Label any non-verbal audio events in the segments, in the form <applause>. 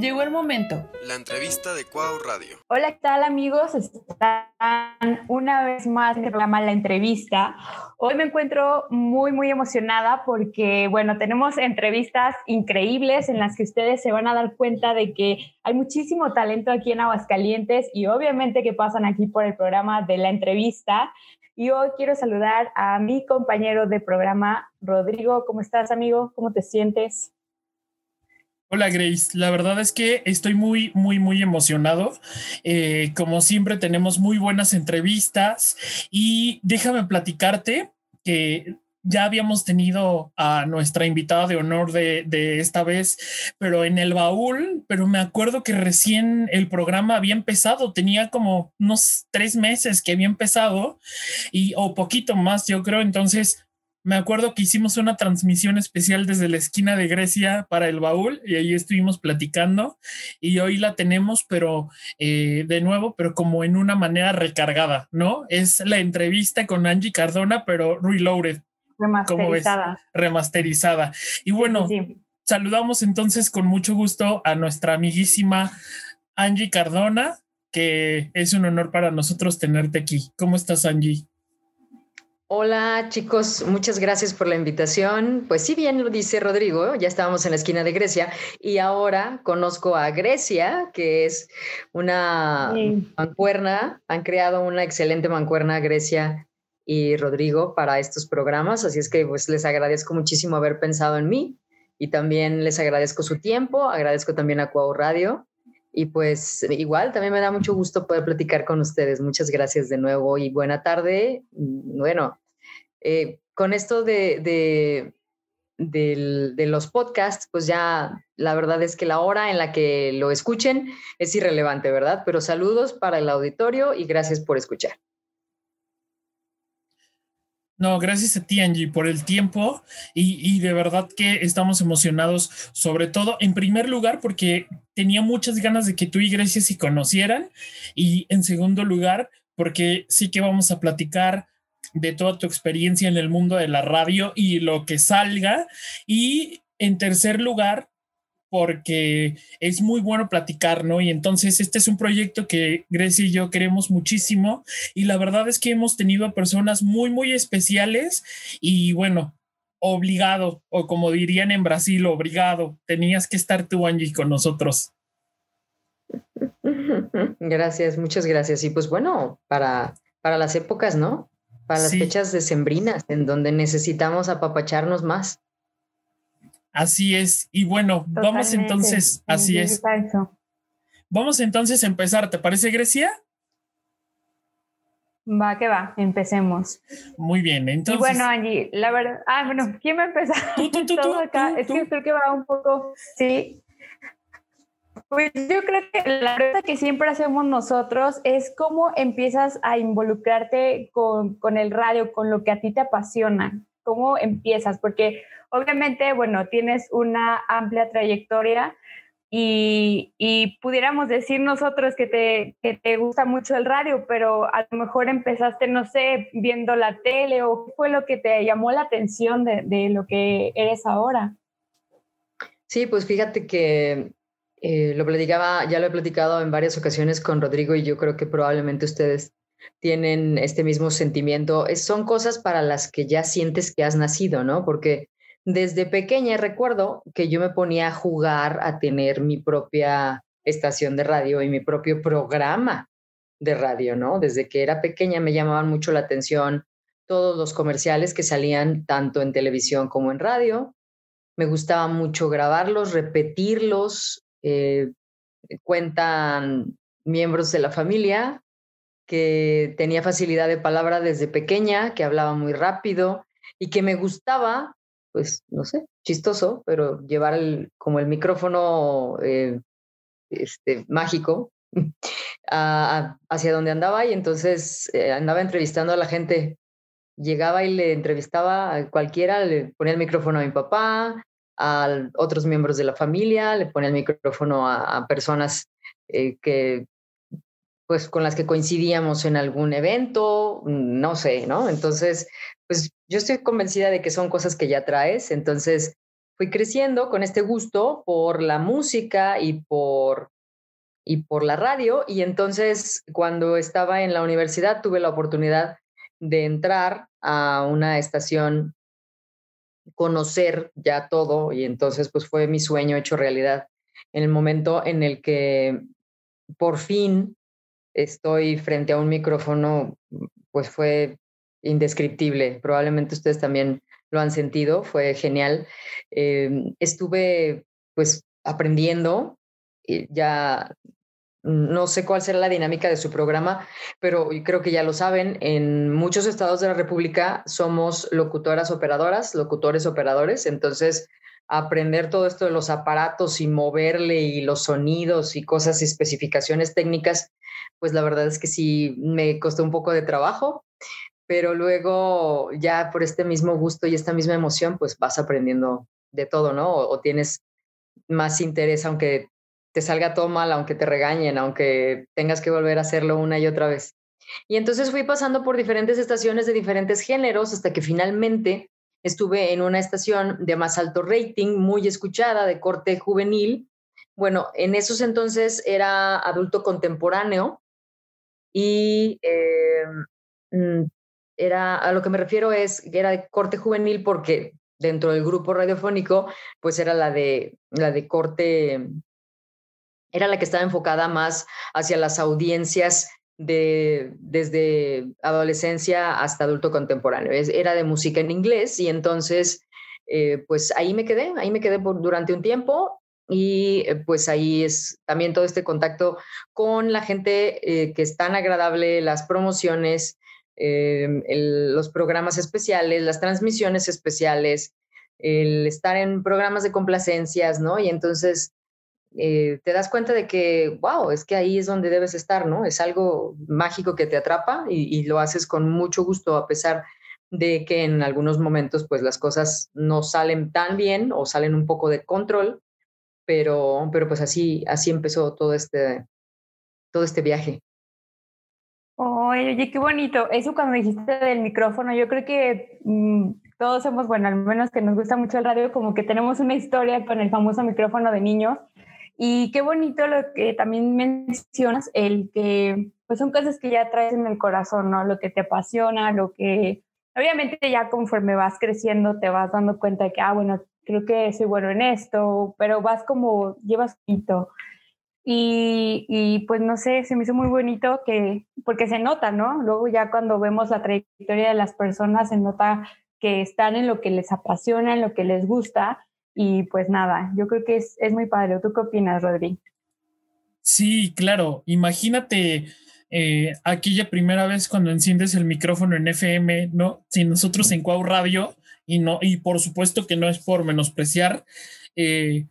Llegó el momento. La entrevista de Cuau Radio. Hola, ¿qué tal amigos? Están una vez más en el programa La Entrevista. Hoy me encuentro muy, muy emocionada porque, bueno, tenemos entrevistas increíbles en las que ustedes se van a dar cuenta de que hay muchísimo talento aquí en Aguascalientes y obviamente que pasan aquí por el programa de La Entrevista. Y hoy quiero saludar a mi compañero de programa, Rodrigo. ¿Cómo estás, amigo? ¿Cómo te sientes? Hola Grace, la verdad es que estoy muy, muy, muy emocionado. Eh, como siempre tenemos muy buenas entrevistas y déjame platicarte que ya habíamos tenido a nuestra invitada de honor de, de, esta vez, pero en el baúl, pero me acuerdo que recién el programa había empezado, tenía como unos tres meses que había empezado y o poquito más, yo creo, entonces me acuerdo que hicimos una transmisión especial desde la esquina de Grecia para el baúl y ahí estuvimos platicando y hoy la tenemos, pero eh, de nuevo, pero como en una manera recargada, ¿no? Es la entrevista con Angie Cardona, pero reloaded. Remasterizada. Remasterizada. Y bueno, saludamos entonces con mucho gusto a nuestra amiguísima Angie Cardona, que es un honor para nosotros tenerte aquí. ¿Cómo estás, Angie? Hola chicos, muchas gracias por la invitación. Pues sí, bien lo dice Rodrigo, ya estábamos en la esquina de Grecia y ahora conozco a Grecia, que es una mancuerna, han creado una excelente mancuerna Grecia y Rodrigo para estos programas, así es que pues les agradezco muchísimo haber pensado en mí y también les agradezco su tiempo, agradezco también a Cuau Radio y pues igual, también me da mucho gusto poder platicar con ustedes. Muchas gracias de nuevo y buena tarde. Bueno, eh, con esto de, de, los podcasts, pues ya la verdad es que la hora en la que lo escuchen es irrelevante, ¿verdad? Pero saludos para el auditorio y gracias por escuchar. No, gracias a ti, Angie, por el tiempo y, y, de verdad que estamos emocionados, sobre todo, en primer lugar, porque tenía muchas ganas de que tú y Grecia se conocieran y en segundo lugar, porque sí que vamos a platicar de toda tu experiencia en el mundo de la radio y lo que salga. Y en tercer lugar, porque es muy bueno platicar, ¿no? Y entonces este es un proyecto que Grecia y yo queremos muchísimo y la verdad es que hemos tenido a personas muy, muy especiales y bueno, obligado, o como dirían en Brasil, obligado, tenías que estar tú, Angie, con nosotros. <laughs> Gracias, muchas gracias. Y pues bueno, para, para las épocas, ¿no? Para las fechas decembrinas, en donde necesitamos apapacharnos más. Así es. Y bueno, vamos entonces, así es. Vamos entonces a empezar, ¿te parece, Grecia? Va, que va, empecemos. Muy bien, entonces. Y bueno, Angie, la verdad, ah, bueno, ¿quién va a empezar? Tú, tú, tú, <laughs> acá, es que creo que va un poco, sí. Pues yo creo que la pregunta que siempre hacemos nosotros es cómo empiezas a involucrarte con, con el radio, con lo que a ti te apasiona. ¿Cómo empiezas? Porque obviamente, bueno, tienes una amplia trayectoria y, y pudiéramos decir nosotros que te, que te gusta mucho el radio, pero a lo mejor empezaste, no sé, viendo la tele o qué fue lo que te llamó la atención de, de lo que eres ahora. Sí, pues fíjate que eh, lo platicaba, ya lo he platicado en varias ocasiones con Rodrigo y yo creo que probablemente ustedes tienen este mismo sentimiento. Es, son cosas para las que ya sientes que has nacido, ¿no? Porque desde pequeña recuerdo que yo me ponía a jugar a tener mi propia estación de radio y mi propio programa de radio, ¿no? Desde que era pequeña me llamaban mucho la atención todos los comerciales que salían tanto en televisión como en radio. Me gustaba mucho grabarlos, repetirlos. Eh, cuentan miembros de la familia que tenía facilidad de palabra desde pequeña, que hablaba muy rápido y que me gustaba, pues, no sé, chistoso, pero llevar el, como el micrófono eh, este, mágico <laughs> hacia donde andaba y entonces eh, andaba entrevistando a la gente. Llegaba y le entrevistaba a cualquiera, le ponía el micrófono a mi papá, a otros miembros de la familia, le ponía el micrófono a, personas eh, que pues con las que coincidíamos en algún evento, no sé, ¿no? Entonces, pues yo estoy convencida de que son cosas que ya traes, entonces, fui creciendo con este gusto por la música y por, y por la radio. Y entonces cuando estaba en la universidad tuve la oportunidad de entrar a una estación, conocer ya todo y entonces pues fue mi sueño hecho realidad. En el momento en el que por fin estoy frente a un micrófono, pues fue indescriptible. Probablemente ustedes también lo han sentido, fue genial. Em, estuve pues aprendiendo, ya no sé cuál será la dinámica de su programa, pero creo que ya lo saben, en muchos estados de la República somos locutoras operadoras, locutores operadores, entonces aprender todo esto de los aparatos y moverle y los sonidos y cosas y especificaciones técnicas, pues la verdad es que sí me costó un poco de trabajo, pero luego ya por este mismo gusto y esta misma emoción, pues vas aprendiendo de todo, ¿no? O, tienes más interés, aunque te salga todo mal, aunque te regañen, aunque tengas que volver a hacerlo una y otra vez. Y entonces fui pasando por diferentes estaciones de diferentes géneros hasta que finalmente estuve en una estación de más alto rating, muy escuchada, de corte juvenil. Bueno, en esos entonces era adulto contemporáneo y eh, mm, era, a lo que me refiero es que era de corte juvenil porque dentro del grupo radiofónico, pues era la de, la de corte, era la que estaba enfocada más hacia las audiencias de, desde adolescencia hasta adulto contemporáneo. era de música en inglés y entonces, eh, pues ahí me quedé, ahí me quedé por, durante un tiempo y eh, pues ahí es también todo este contacto con la gente eh, que es tan agradable, las promociones, los programas especiales, las transmisiones especiales, el estar en programas de complacencias, ¿no? Y entonces eh, te das cuenta de que, wow, es que ahí es donde debes estar, ¿no? Es algo mágico que te atrapa y, y, lo haces con mucho gusto a pesar de que en algunos momentos pues las cosas no salen tan bien o salen un poco de control, pero, pero pues así, así empezó todo este, todo este viaje. Oye, qué bonito. Eso cuando dijiste del micrófono, yo creo que mm, todos somos, bueno, al menos que nos gusta mucho el radio, como que tenemos una historia con el famoso micrófono de niños. Y qué bonito lo que también mencionas, el que pues son cosas que ya traes en el corazón, ¿no? Lo que te apasiona, lo que obviamente ya conforme vas creciendo te vas dando cuenta de que, ah, bueno, creo que soy bueno en esto, pero vas como, llevas poquito. Y, y, pues no sé, se me hizo muy bonito que, porque se nota, ¿no? Luego ya cuando vemos la trayectoria de las personas, se nota que están en lo que les apasiona, en lo que les gusta. Y pues nada, yo creo que es, es muy padre. ¿Tú qué opinas, Rodri? Sí, claro. Imagínate eh, aquella primera vez cuando enciendes el micrófono en FM, ¿no? Si nosotros en Cuau Radio, y no, y por supuesto que no es por menospreciar, eh,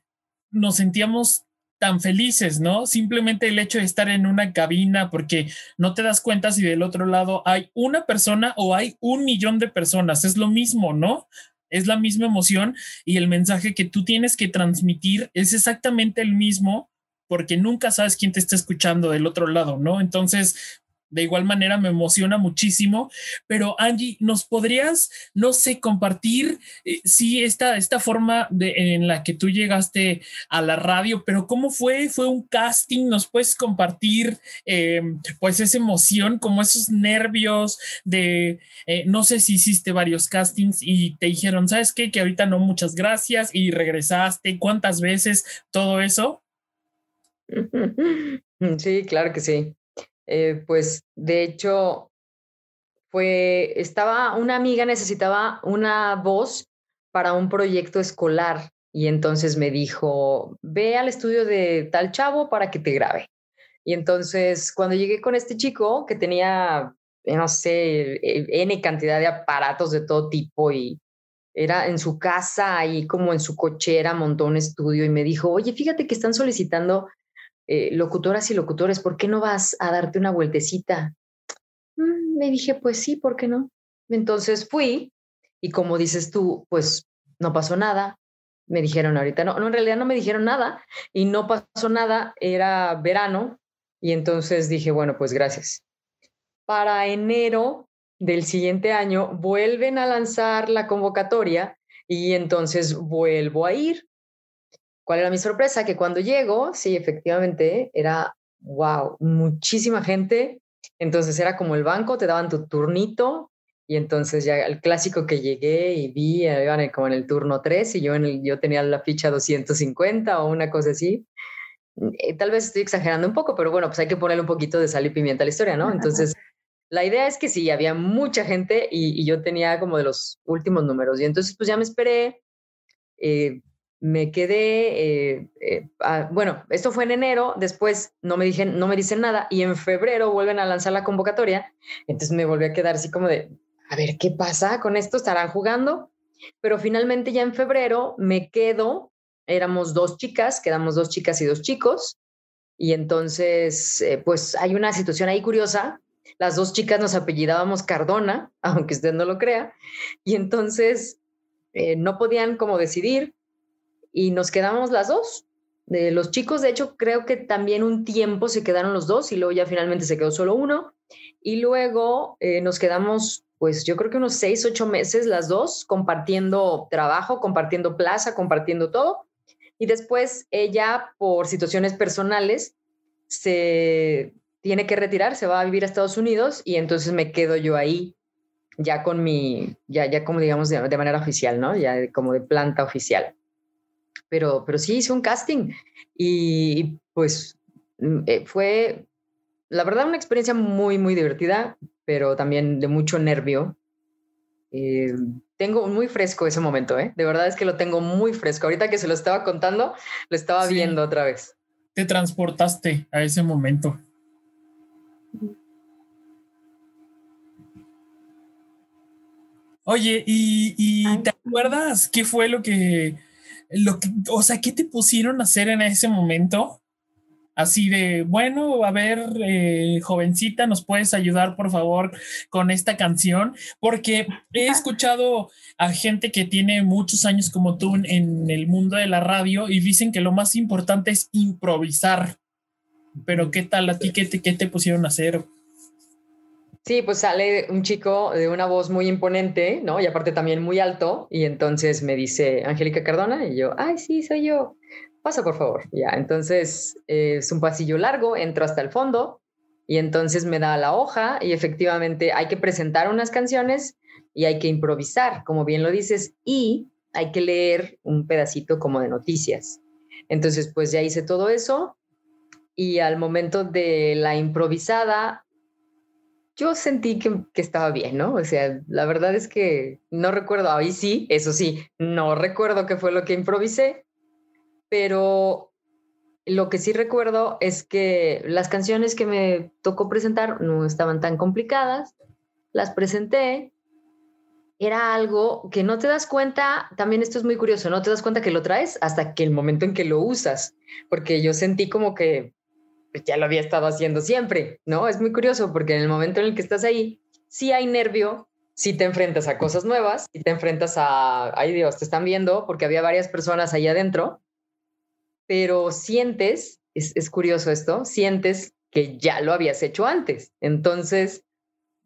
nos sentíamos tan felices, ¿no? Simplemente el hecho de estar en una cabina, porque no te das cuenta si del otro lado hay una persona o hay un millón de personas, es lo mismo, ¿no? Es la misma emoción y el mensaje que tú tienes que transmitir es exactamente el mismo porque nunca sabes quién te está escuchando del otro lado, ¿no? Entonces, de igual manera me emociona muchísimo, pero Angie, ¿nos podrías, no sé, compartir, eh, sí, esta, esta forma de, en la que tú llegaste a la radio, pero cómo fue? ¿Fue un casting? ¿Nos puedes compartir em, pues esa emoción, como esos nervios de, eh, no sé si hiciste varios castings y te dijeron, ¿sabes qué? Que ahorita no, muchas gracias y regresaste, ¿cuántas veces? Todo eso. <laughs> Sí, claro que sí. Eh, pues de hecho fue, estaba, una amiga necesitaba una voz para un proyecto escolar y entonces me dijo, ve al estudio de tal chavo para que te grabe. Y entonces cuando llegué con este chico que tenía, no sé, e, N cantidad de aparatos de todo tipo y era en su casa y como en su cochera montó un estudio y me dijo, oye, fíjate que están solicitando eh, locutoras y locutores, ¿por qué no vas a darte una vueltecita? Mm, me dije, pues sí, ¿por qué no? Entonces fui y como dices tú, pues no pasó nada. Me dijeron ahorita, no, no, en realidad no me dijeron nada y no pasó nada, era verano y entonces dije, bueno, pues gracias. Para enero del siguiente año vuelven a lanzar la convocatoria Y entonces vuelvo a ir. ¿Cuál era mi sorpresa? Que cuando llego, sí, efectivamente, era, wow, muchísima gente. Entonces era como el banco, te daban tu turnito y entonces ya el clásico que llegué y vi, iban como en el turno 3 y yo, en el, yo tenía la ficha 250 o una cosa así. Eh, tal vez estoy exagerando un poco, pero bueno, pues hay que ponerle un poquito de sal y pimienta a la historia, ¿no? Entonces, la idea es que sí, había mucha gente y, yo tenía como de los últimos números. Y entonces, pues ya me esperé, eh, me quedé, eh, ah, bueno, esto fue en enero, después no me, dije, no me dicen nada y en febrero vuelven a lanzar la convocatoria. Entonces me volví a quedar así como de, a ver, ¿qué pasa con esto? ¿Estarán jugando? Pero finalmente ya en febrero me quedo éramos dos chicas, quedamos dos chicas y dos chicos. Y entonces, eh, pues hay una situación ahí curiosa. Las dos chicas nos apellidábamos Cardona, <laughs> aunque usted no lo crea. Y entonces eh, no podían como decidir y nos quedamos las dos. De los chicos, de hecho, creo que también un tiempo se quedaron los dos y luego ya finalmente se quedó solo uno. Y luego eh, nos quedamos, pues yo creo que unos seis, ocho meses las dos, compartiendo trabajo, compartiendo plaza, compartiendo todo. Y después ella, por situaciones personales, se tiene que retirar, se va a vivir a Estados Unidos y entonces me quedo yo ahí, ya con mi, ya, ya como digamos de, manera oficial, ¿no? Ya como de planta oficial. Pero, pero sí hice un casting y pues mm, eh, fue, la verdad, una experiencia muy, muy divertida, pero también de mucho nervio. Eh, tengo muy fresco ese momento, ¿eh? De verdad es que lo tengo muy fresco. Ahorita que se lo estaba contando, lo estaba viendo otra vez. Te transportaste a ese momento. Oye, ¿y, te acuerdas qué fue lo que, lo que, o sea, qué te pusieron a hacer en ese momento? así de, bueno, a ver, eh, jovencita, ¿nos puedes ayudar, por favor, con esta canción? Porque he escuchado a gente que tiene muchos años como tú en el mundo de la radio y dicen que lo más importante es improvisar. Pero ¿qué tal a ti? ¿Qué te, qué te pusieron a hacer? Sí, pues sale un chico de una voz muy imponente, ¿no? Y aparte también muy alto, y entonces me dice Angélica Cardona, y yo, ay, sí, soy yo pasa por favor. Ya, entonces eh, es un pasillo largo, entro hasta el fondo y entonces me da la hoja y efectivamente hay que presentar unas canciones y hay que improvisar, como bien lo dices, y hay que leer un pedacito como de noticias. Entonces, pues ya hice todo eso y al momento de la improvisada, yo sentí que, que, estaba bien, ¿no? O sea, la verdad es que no recuerdo, ahí sí, eso sí, no recuerdo qué fue lo que improvisé, pero lo que sí recuerdo es que las canciones que me tocó presentar no estaban tan complicadas, las presenté, era algo que no te das cuenta, también esto es muy curioso, no te das cuenta que lo traes hasta que el momento en que lo usas, porque yo sentí como que pues, ya lo había estado haciendo siempre, ¿no? Es muy curioso porque en el momento en el que estás ahí, sí hay nervio, sí te enfrentas a cosas nuevas, y te enfrentas a, ay Dios, te están viendo porque había varias personas ahí adentro, pero sientes, es, curioso esto, sientes que ya lo habías hecho antes. Entonces,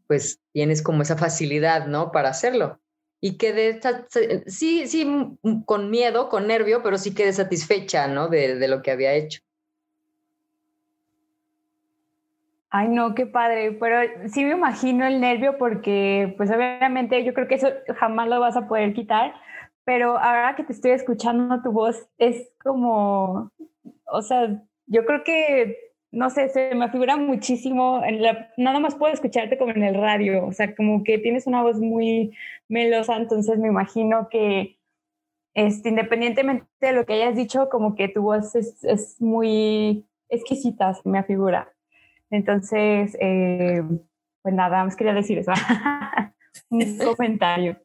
pues tienes como esa facilidad, ¿no? Para hacerlo. Y quedé, sí, sí, con miedo, con nervio, pero sí quedé satisfecha, ¿no? De lo que había hecho. Ay, no, qué padre, pero sí me imagino el nervio porque, pues obviamente yo creo que eso jamás lo vas a poder quitar, pero ahora que te estoy escuchando tu voz, es como, o sea, yo creo que, no sé, se me figura muchísimo, en la, nada más puedo escucharte como en el radio, o sea, como que tienes una voz muy melosa, entonces me imagino que, este, independientemente de lo que hayas dicho, como que tu voz es, es muy exquisita, se me figura. Entonces, eh, pues nada, más quería decir eso. <laughs> Un comentario.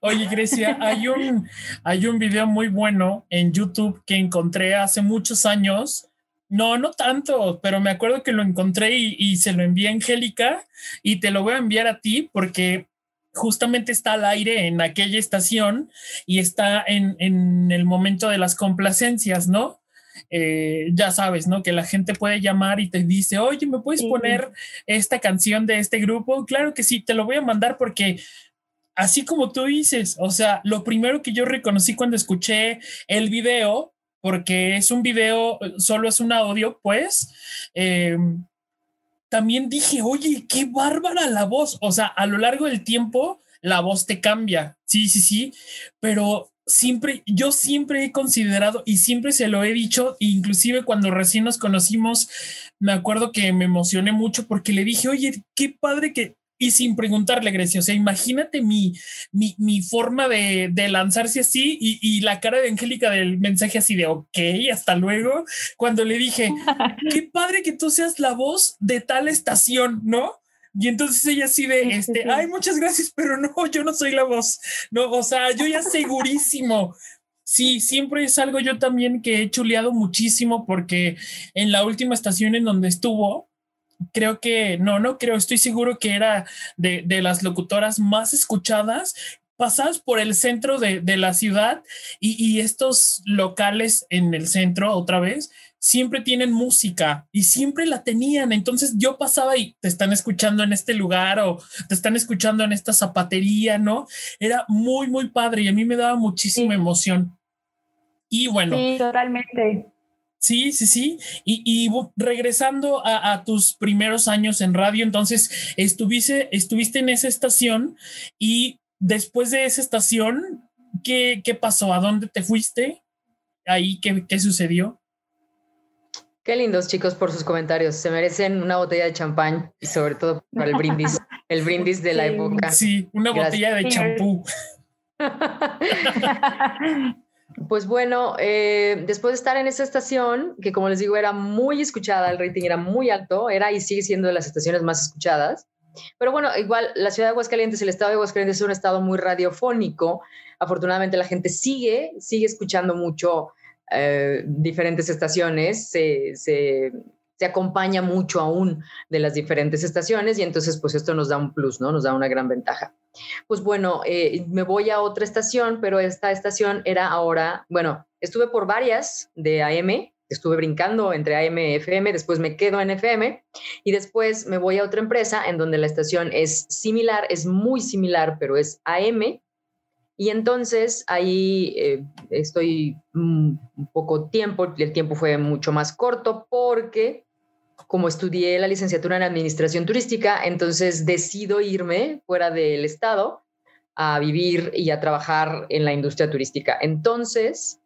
Oye, Grecia, hay un, hay un video muy bueno en YouTube que encontré hace muchos años. No, no tanto, pero me acuerdo que lo encontré y, se lo envié a Angélica y te lo voy a enviar a ti porque justamente está al aire en aquella estación y está en, en el momento de las complacencias, ¿no? Eh, ya sabes, ¿no? Que la gente puede llamar y te dice, oye, ¿me puedes poner esta canción de este grupo? Claro que sí, te lo voy a mandar porque así como tú dices, o sea, lo primero que yo reconocí cuando escuché el video, porque es un video, solo es un audio, pues, eh, también dije, oye, qué bárbara la voz. O sea, a lo largo del tiempo, la voz te cambia. Sí, sí, sí. Pero siempre, yo siempre he considerado y siempre se lo he dicho, inclusive cuando recién nos conocimos, me acuerdo que me emocioné mucho porque le dije, oye, qué padre que y sin preguntarle, Grecia. O sea, imagínate mi, mi, mi forma de, de, lanzarse así y, y, la cara de Angélica del mensaje así de, ok, hasta luego, cuando le dije, qué padre que tú seas la voz de tal estación, ¿no? Y entonces ella así de, este, ay, muchas gracias, pero no, <laughs> yo no soy la voz. No, o sea, yo ya segurísimo. Sí, siempre es algo yo también que he chuleado muchísimo porque en la última estación en donde estuvo, creo que, no, no creo, estoy seguro que era de, de las locutoras más escuchadas pasadas por el centro de, de la ciudad y, y, estos locales en el centro otra vez siempre tienen música y siempre la tenían. Entonces yo pasaba y te están escuchando en este lugar o te están escuchando en esta zapatería, ¿no? Era muy, muy padre y a mí me daba muchísima sí. emoción. Y bueno. Sí, totalmente. Sí, sí, sí. Y, y regresando a, a, tus primeros años en radio, entonces estuviste, estuviste en esa estación y después de esa estación, ¿qué, qué pasó? ¿A dónde te fuiste? ¿Ahí qué, qué sucedió? Qué lindos chicos por sus comentarios. Se merecen una botella de champán y sobre todo para el brindis, el brindis de sí. la época. Sí, una Gracias. botella de champú. <laughs> Pues bueno, eh, después de estar en esa estación, que como les digo era muy escuchada, el rating era muy alto, era y sigue siendo de las estaciones más escuchadas. Pero bueno, igual la ciudad de Aguascalientes, el estado de Aguascalientes es un estado muy radiofónico. Afortunadamente la gente sigue, sigue escuchando mucho eh, diferentes estaciones, se, se, se, acompaña mucho aún de las diferentes estaciones y entonces pues esto nos da un plus, ¿no? Nos da una gran ventaja. Pues bueno, eh, me voy a otra estación, pero esta estación era ahora, bueno, estuve por varias de AM, estuve brincando entre AM y FM, después me quedo en FM y después me voy a otra empresa en donde la estación es similar, es muy similar, pero es AM. Y entonces ahí eh, estoy un poco tiempo, el tiempo fue mucho más corto porque como estudié la licenciatura en administración turística, entonces decido irme fuera del estado a vivir y a trabajar en la industria turística. Entonces,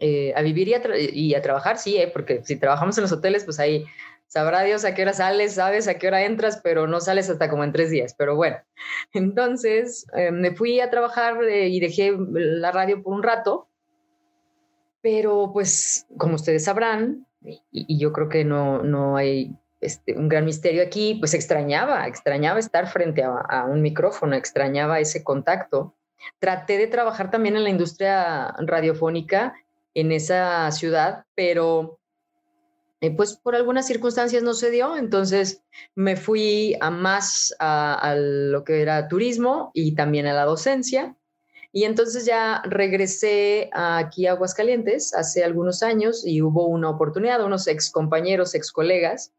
eh, a vivir y a, y a trabajar, sí, eh, porque si trabajamos en los hoteles, pues ahí sabrá Dios a qué hora sales, sabes a qué hora entras, pero no sales hasta como en tres días. Pero bueno, <laughs> entonces eh, me fui a trabajar eh, y dejé la radio por un rato, pero pues como ustedes sabrán, y, yo creo que no, no hay este, un gran misterio aquí, pues extrañaba, extrañaba estar frente a un micrófono, extrañaba ese contacto. Traté de trabajar también en la industria radiofónica en esa ciudad, pero eh, pues por algunas circunstancias no se dio, entonces me fui a más a, lo que era turismo y también a la docencia. Y entonces ya regresé aquí a Aguascalientes hace algunos años y hubo una oportunidad, unos ex compañeros, ex colegas,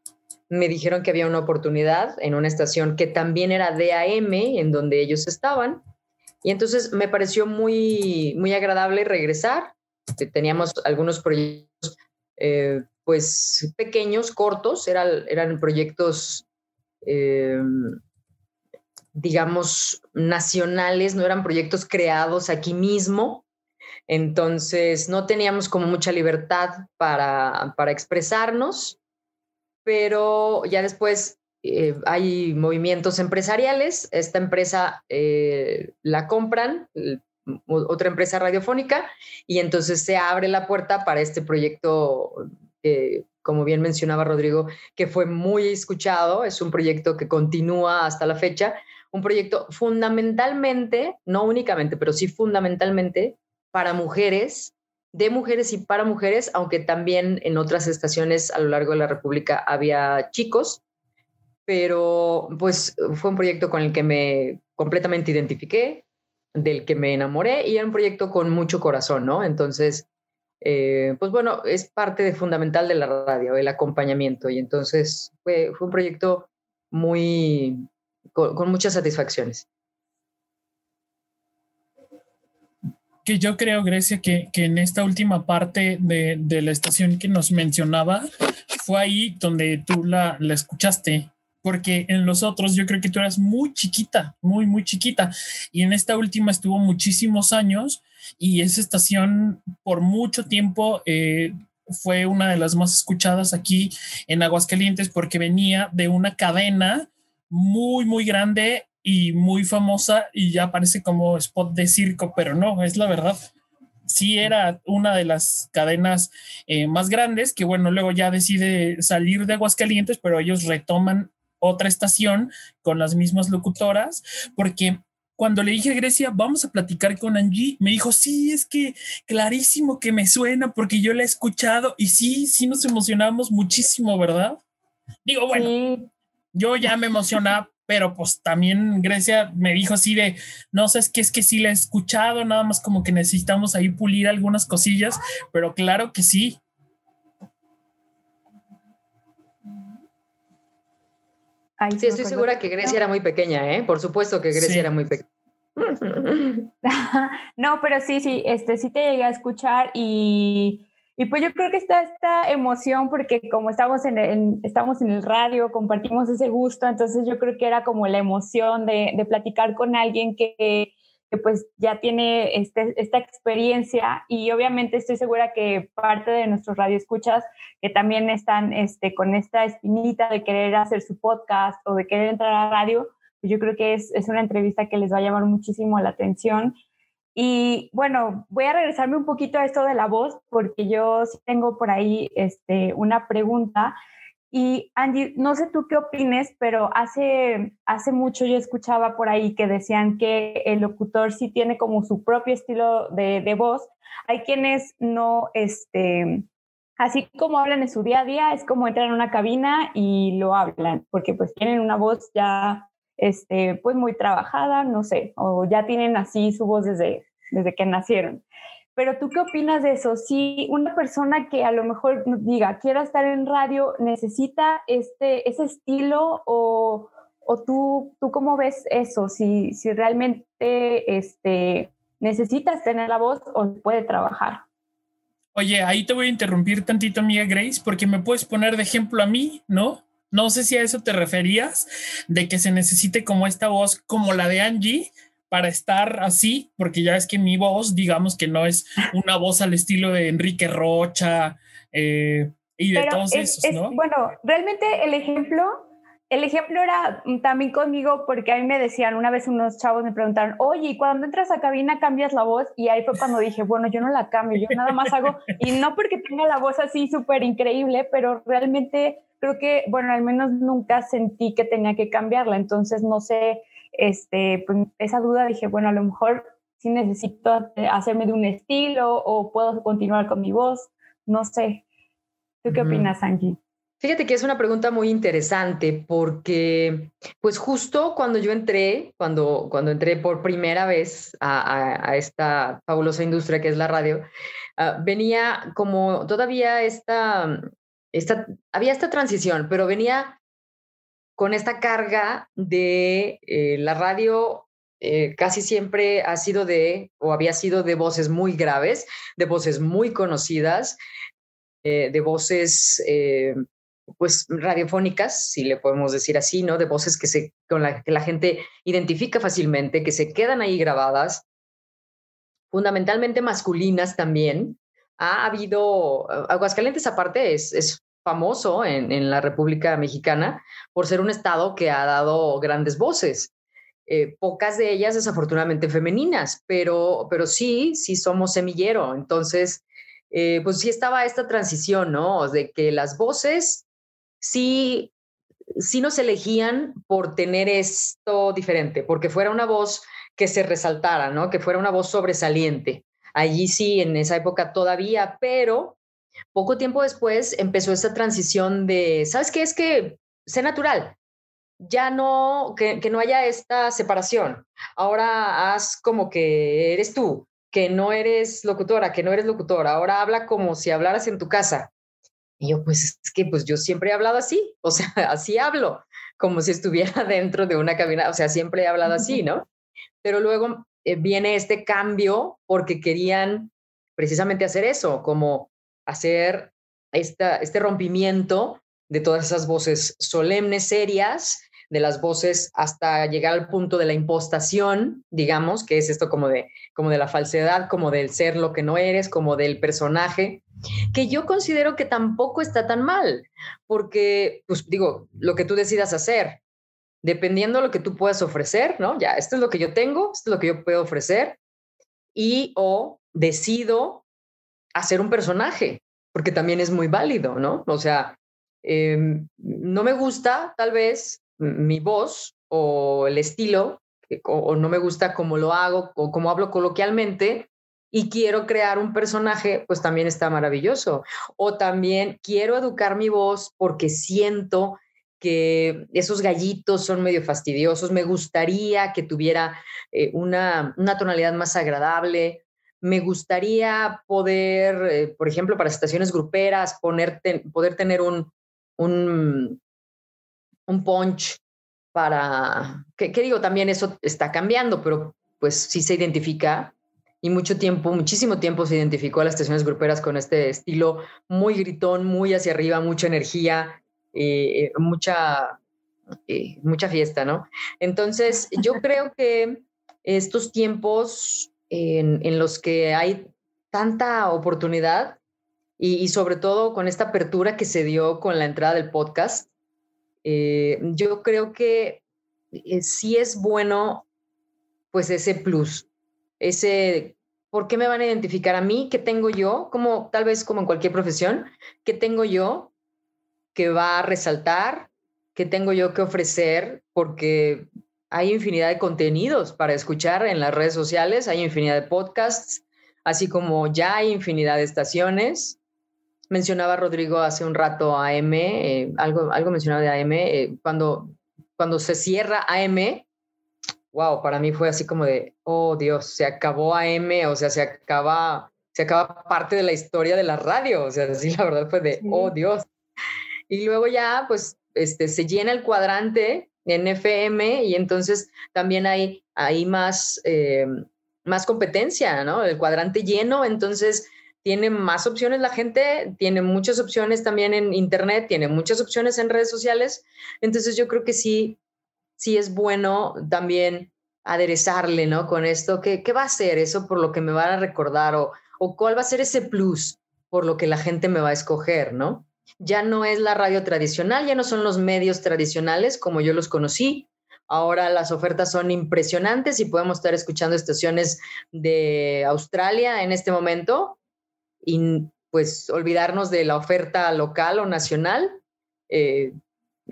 me dijeron que había una oportunidad en una estación que también era DAM, en donde ellos estaban. Y entonces me pareció muy, muy agradable regresar. Teníamos algunos proyectos eh, pues pequeños, cortos, eran, eran proyectos, eh, digamos, nacionales, no eran proyectos creados aquí mismo. Entonces, no teníamos como mucha libertad para, para expresarnos, pero ya después eh, hay movimientos empresariales. Esta empresa eh, la compran, otra empresa radiofónica, y entonces se abre la puerta para este proyecto eh, como bien mencionaba Rodrigo, que fue muy escuchado, es un proyecto que continúa hasta la fecha, un proyecto fundamentalmente, no únicamente, pero sí fundamentalmente para mujeres, de mujeres y para mujeres, aunque también en otras estaciones a lo largo de la República había chicos, pero pues fue un proyecto con el que me completamente identifiqué, del que me enamoré y era un proyecto con mucho corazón, ¿no? Entonces, eh, pues bueno, es parte fundamental de la radio, el acompañamiento. Y entonces fue, un proyecto muy, con, con, muchas satisfacciones. Que yo creo, Grecia, que, que en esta última parte de, de, la estación que nos mencionaba, fue ahí donde tú la, la escuchaste porque en los otros yo creo que tú eras muy chiquita, muy, muy chiquita, y en esta última estuvo muchísimos años y esa estación por mucho tiempo eh, fue una de las más escuchadas aquí en Aguascalientes porque venía de una cadena muy, muy grande y muy famosa y ya parece como spot de circo, pero no, es la verdad. Sí era una de las cadenas eh, más grandes que bueno, luego ya decide salir de Aguascalientes, pero ellos retoman otra estación con las mismas locutoras porque cuando le dije a Grecia, vamos a platicar con Angie, me dijo, sí, es que clarísimo que me suena porque yo la he escuchado y sí, sí nos emocionamos muchísimo, ¿verdad? Digo, bueno, yo ya me emocionaba, pero pues también Grecia me dijo así de, no sé, es que es que sí la he escuchado, nada más como que necesitamos ahí pulir algunas cosillas, pero claro que sí. Sí, estoy segura que Grecia era muy pequeña, ¿eh? Por supuesto que Grecia era muy pequeña. <laughs> no, pero sí, sí, este, sí te llegué a escuchar y, y pues yo creo que está esta emoción porque como estamos en, el, estamos en el radio, compartimos ese gusto, entonces yo creo que era como la emoción de, de platicar con alguien que, que pues ya tiene este, esta experiencia y obviamente estoy segura que parte de nuestros radioescuchas que también están este, con esta espinita de querer hacer su podcast o de querer entrar a radio, pues yo creo que es, es una entrevista que les va a llamar muchísimo la atención. Y bueno, voy a regresarme un poquito a esto de la voz porque yo tengo por ahí este, una pregunta y Angie, no sé tú qué opines, pero hace, hace mucho yo escuchaba por ahí que decían que el locutor sí tiene como su propio estilo de, de voz. Hay quienes no, este, así como hablan en su día a día, es como entran en una cabina y lo hablan, porque pues tienen una voz ya, este, pues muy trabajada, no sé, o ya tienen así su voz desde, desde que nacieron. Pero tú qué opinas de eso? Si una persona que a lo mejor diga, quiera estar en radio, necesita este, ese estilo o, o tú, tú cómo ves eso? Si, si realmente este, necesitas tener la voz o puede trabajar. Oye, ahí te voy a interrumpir tantito, amiga Grace, porque me puedes poner de ejemplo a mí, ¿no? No sé si a eso te referías, de que se necesite como esta voz, como la de Angie, para estar así, porque ya es que mi voz, digamos que no es una voz al estilo de Enrique Rocha eh, y de todos esos, ¿no? bueno, realmente el ejemplo, el ejemplo era también conmigo porque a mí me decían, una vez unos chavos me preguntaron, oye, cuando entras a cabina cambias la voz? Y ahí fue cuando dije, bueno, yo no la cambio, yo nada más hago, <laughs> y no porque tenga la voz así súper increíble, pero realmente creo que, bueno, al menos nunca sentí que tenía que cambiarla, entonces no sé este, pues, esa duda dije, bueno, a lo mejor sí necesito hacerme de un estilo o puedo continuar con mi voz, no sé. ¿Tú qué opinas, Angie? Fíjate que es una pregunta muy interesante porque, pues justo cuando yo entré, cuando, cuando entré por primera vez a, esta fabulosa industria que es la radio, ah, venía como todavía esta, esta, había esta transición, pero venía con esta carga de eh, la radio eh, casi siempre ha sido de, o había sido de voces muy graves, de voces muy conocidas, eh, de voces, pues, radiofónicas, si le podemos decir así, ¿no? De voces que, se, con la que la gente identifica fácilmente, que se quedan ahí grabadas, fundamentalmente masculinas también. Ha habido, Aguascalientes aparte es famoso en, la República Mexicana por ser un estado que ha dado grandes voces. Eh, pocas de ellas desafortunadamente femeninas, pero, pero sí, sí somos semillero. Entonces, eh, pues sí estaba esta transición, ¿no? De que las voces sí, sí nos elegían por tener esto diferente, porque fuera una voz que se resaltara, ¿no? Que fuera una voz sobresaliente. Allí sí, en esa época todavía, pero poco tiempo después empezó esta transición de, ¿sabes qué? Es que sé natural, ya no, que, no haya esta separación. Ahora haz como que eres tú, que no eres locutora, que no eres locutora. Ahora habla como si hablaras en tu casa. Y yo, pues es que pues yo siempre he hablado así, o sea, <laughs> así hablo, como si estuviera <laughs> dentro de una cabina, o sea, siempre he hablado así, ¿no? Pero luego eh, viene este cambio porque querían precisamente hacer eso, como hacer esta, este rompimiento de todas esas voces solemnes, serias, de las voces hasta llegar al punto de la impostación, digamos, que es esto como de, como de la falsedad, como del ser lo que no eres, como del personaje, que yo considero que tampoco está tan mal, porque, pues digo, lo que tú decidas hacer, dependiendo de lo que tú puedas ofrecer, ¿no? Ya, esto es lo que yo tengo, esto es lo que yo puedo ofrecer, y o decido hacer un personaje, porque también es muy válido, ¿no? O sea, em, no me gusta tal vez mi voz o el estilo, o, no me gusta cómo lo hago o cómo hablo coloquialmente, y quiero crear un personaje, pues también está maravilloso. O también quiero educar mi voz porque siento que esos gallitos son medio fastidiosos, me gustaría que tuviera eh, una, tonalidad más agradable, me gustaría poder, eh, por ejemplo, para estaciones gruperas, poder tener un, un, un punch para, que, digo, también eso está cambiando, pero pues sí se identifica y mucho tiempo, muchísimo tiempo se identificó a las estaciones gruperas con este estilo muy gritón, muy hacia arriba, mucha energía, eh, mucha, eh, mucha fiesta, ¿no? Entonces, yo <laughs> creo que estos tiempos en, los que hay tanta oportunidad y, y, sobre todo con esta apertura que se dio con la entrada del podcast, eh, yo creo que eh, sí es bueno, pues ese plus, ese, ¿por qué me van a identificar a mí? ¿Qué tengo yo? Como tal vez como en cualquier profesión, ¿qué tengo yo que va a resaltar? ¿Qué tengo yo que ofrecer? Porque hay infinidad de contenidos para escuchar en las redes sociales, hay infinidad de podcasts, así como ya hay infinidad de estaciones mencionaba Rodrigo hace un rato AM, eh, algo, algo mencionaba de AM, eh, cuando, cuando se cierra AM, wow, para mí fue así como de, oh Dios, se acabó AM, o sea, se acaba, se acaba parte de la historia de la radio, o sea, sí, la verdad fue de, oh Dios. Y luego ya, pues, este, se llena el cuadrante en y entonces también hay, hay más, eh, más competencia, ¿no? El cuadrante lleno, entonces tiene más opciones la gente, tiene muchas opciones también en Internet, tiene muchas opciones en redes sociales. Entonces yo creo que sí, sí es bueno también aderezarle, ¿no? Con esto, ¿qué, qué va a ser eso por lo que me van a recordar o, o cuál va a ser ese plus por lo que la gente me va a escoger, ¿no? Ya no es la radio tradicional, ya no son los medios tradicionales como yo los conocí. Ahora las ofertas son impresionantes y podemos estar escuchando estaciones de Australia en este momento, y pues olvidarnos de la oferta local o nacional eh,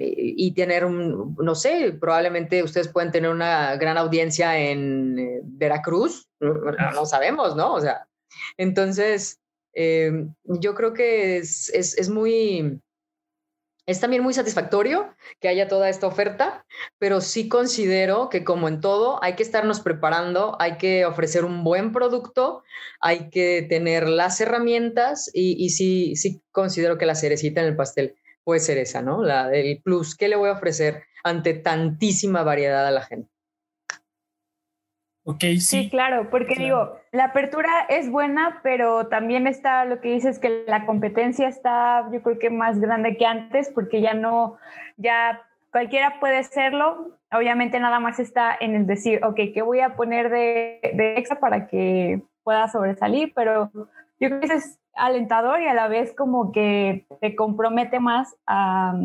y tener un, no sé, probablemente ustedes pueden tener una gran audiencia en eh, Veracruz, no, sabemos, ¿no? O sea, entonces, eh, yo creo que es, es, es muy, es también muy satisfactorio que haya toda esta oferta, pero sí considero que como en todo hay que estarnos preparando, hay que ofrecer un buen producto, hay que tener las herramientas y, sí, sí considero que la cerecita en el pastel puede ser esa, ¿no? La del plus, ¿qué le voy a ofrecer ante tantísima variedad a la gente? Ok, sí. Sí, claro, porque digo, la apertura es buena, pero también está lo que dices que la competencia está, yo creo que más grande que antes, porque ya no, ya cualquiera puede serlo. Obviamente nada más está en el decir, ok, ¿qué voy a poner de, de extra para que pueda sobresalir? Pero yo creo que eso es alentador y a la vez como que te compromete más a,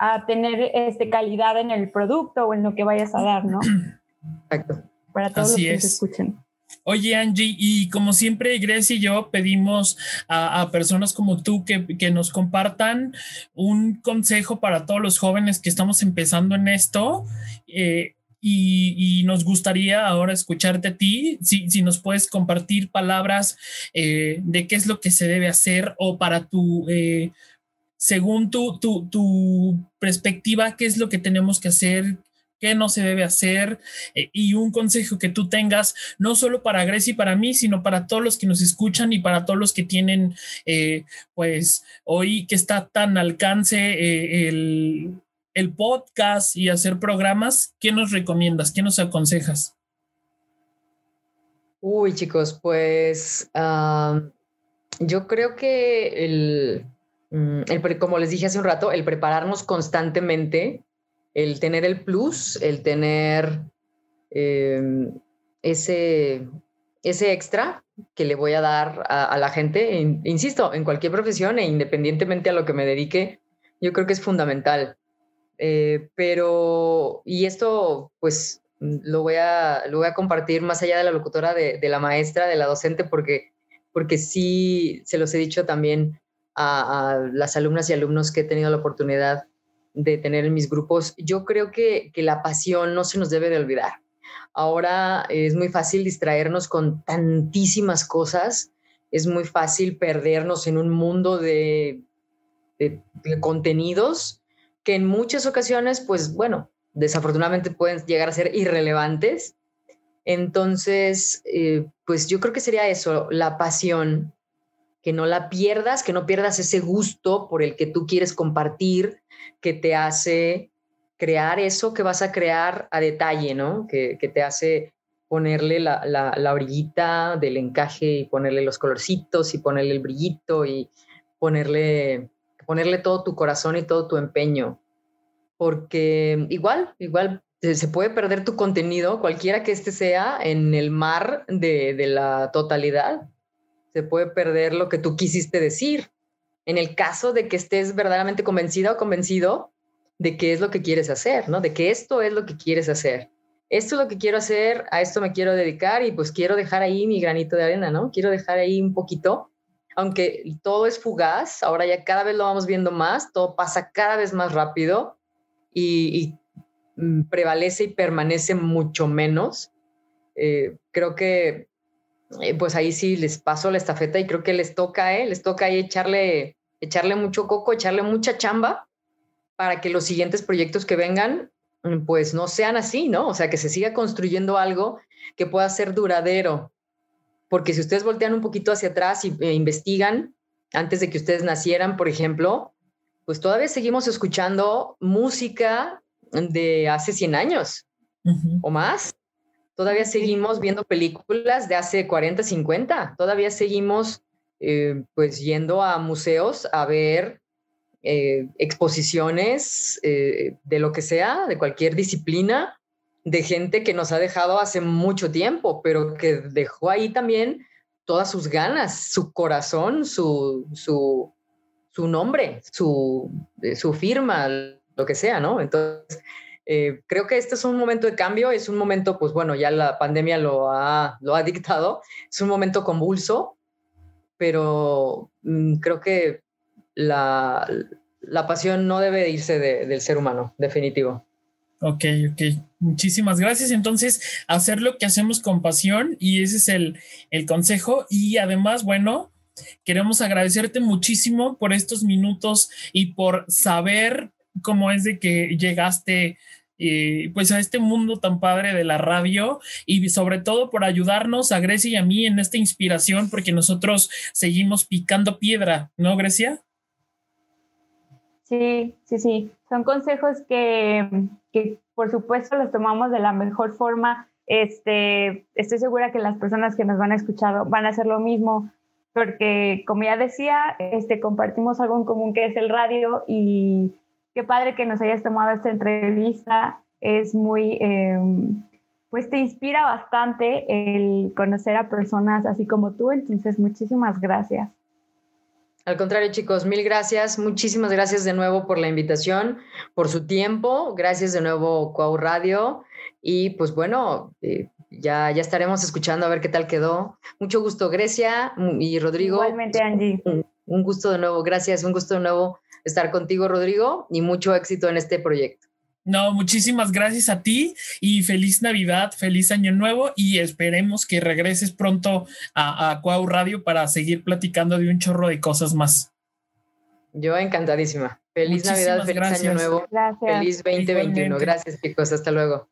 a tener este, calidad en el producto o en lo que vayas a dar, ¿no? Exacto para todos los que se escuchen. Oye, Angie, y como siempre, Grecia y yo pedimos a, personas como tú que, que, nos compartan un consejo para todos los jóvenes que estamos empezando en esto. Eh, y, y, nos gustaría ahora escucharte a ti, si, si nos puedes compartir palabras eh, de qué es lo que se debe hacer o para tu, eh, según tu, tu, tu perspectiva, qué es lo que tenemos que hacer, qué no se debe hacer eh, y un consejo que tú tengas, no solo para Grecia y para mí, sino para todos los que nos escuchan y para todos los que tienen, eh, pues, hoy que está tan alcance eh, el, el, podcast y hacer programas, ¿qué nos recomiendas? ¿Qué nos aconsejas? Uy, chicos, pues yo creo que el, mm, el, como les dije hace un rato, el prepararnos constantemente, el tener el plus, el tener em, ese, ese extra que le voy a dar a, la gente, insisto, en cualquier profesión e independientemente a lo que me dedique, yo creo que es fundamental. Eh, pero, y esto, pues, lo voy, a, lo voy a compartir más allá de la locutora, de, la maestra, de la docente, porque, porque sí se los he dicho también a, las alumnas y alumnos que he tenido la oportunidad de tener en mis grupos. Yo creo que, que la pasión no se nos debe de olvidar. Ahora es muy fácil distraernos con tantísimas cosas, es muy fácil perdernos en un mundo de, de, contenidos que en muchas ocasiones, pues bueno, desafortunadamente pueden llegar a ser irrelevantes. Entonces, eh, pues yo creo que sería eso, la pasión, que no la pierdas, que no pierdas ese gusto por el que tú quieres compartir, que te hace crear eso que vas a crear a detalle, ¿no? Que, te hace ponerle la, la, la, orillita del encaje y ponerle los colorcitos y ponerle el brillito y ponerle, ponerle todo tu corazón y todo tu empeño. Porque igual, igual se puede perder tu contenido, cualquiera que este sea, en el mar de, de la totalidad. Se puede perder lo que tú quisiste decir. En el caso de que estés verdaderamente convencida o convencido de qué es lo que quieres hacer, ¿no? De que esto es lo que quieres hacer. Esto es lo que quiero hacer, a esto me quiero dedicar y pues quiero dejar ahí mi granito de arena, ¿no? Quiero dejar ahí un poquito, aunque todo es fugaz, ahora ya cada vez lo vamos viendo más, todo pasa cada vez más rápido y, mm, prevalece y permanece mucho menos. Eh, creo que eh, pues ahí sí les paso la estafeta y creo que les toca, ¿eh? Les toca ahí echarle, echarle mucho coco, echarle mucha chamba para que los siguientes proyectos que vengan, mm, pues no sean así, ¿no? O sea, que se siga construyendo algo que pueda ser duradero. Porque si ustedes voltean un poquito hacia atrás y e investigan, antes de que ustedes nacieran, por ejemplo, pues todavía seguimos escuchando música de hace 100 años o más. Todavía seguimos viendo películas de hace 40, 50. Todavía seguimos eh, pues yendo a museos a ver eh, exposiciones eh, de lo que sea, de cualquier disciplina, de gente que nos ha dejado hace mucho tiempo, pero que dejó ahí también todas sus ganas, su corazón, su, su, su nombre, su, su firma, lo que sea, ¿no? Entonces, creo que este es un momento de cambio, es un momento, pues bueno, ya la pandemia lo ha, lo ha dictado, es un momento convulso, pero mm, creo que la, pasión no debe irse del ser humano, definitivo. Ok, ok. Muchísimas gracias. Entonces, hacer lo que hacemos con pasión y ese es el, el consejo. Y además, bueno, queremos agradecerte muchísimo por estos minutos y por saber cómo es de que llegaste eh, pues a este mundo tan padre de la radio y sobre todo por ayudarnos a Grecia y a mí en esta inspiración porque nosotros seguimos picando piedra, ¿no, Grecia? Sí, sí, sí. Son consejos que, que, por supuesto los tomamos de la mejor forma. Este, estoy segura que las personas que nos van a escuchar van a hacer lo mismo, porque como ya decía, este, compartimos algo en común que es el radio y qué padre que nos hayas tomado esta entrevista. Es muy, em, pues te inspira bastante el conocer a personas así como tú, entonces muchísimas gracias. Al contrario, chicos, mil gracias. Muchísimas gracias de nuevo por la invitación, por su tiempo. Gracias de nuevo, Cuau Radio. Y pues bueno, eh, ya, ya estaremos escuchando a ver qué tal quedó. Mucho gusto, Grecia y Rodrigo. Igualmente, Angie. un gusto de nuevo. Gracias, un gusto de nuevo estar contigo, Rodrigo, y mucho éxito en este proyecto. No, muchísimas gracias a ti y feliz Navidad, feliz Año Nuevo y esperemos que regreses pronto a, a Cuau Radio para seguir platicando de un chorro de cosas más. Yo encantadísima. Feliz Navidad, feliz Año Nuevo. Feliz 2021. Gracias, chicos. Hasta luego.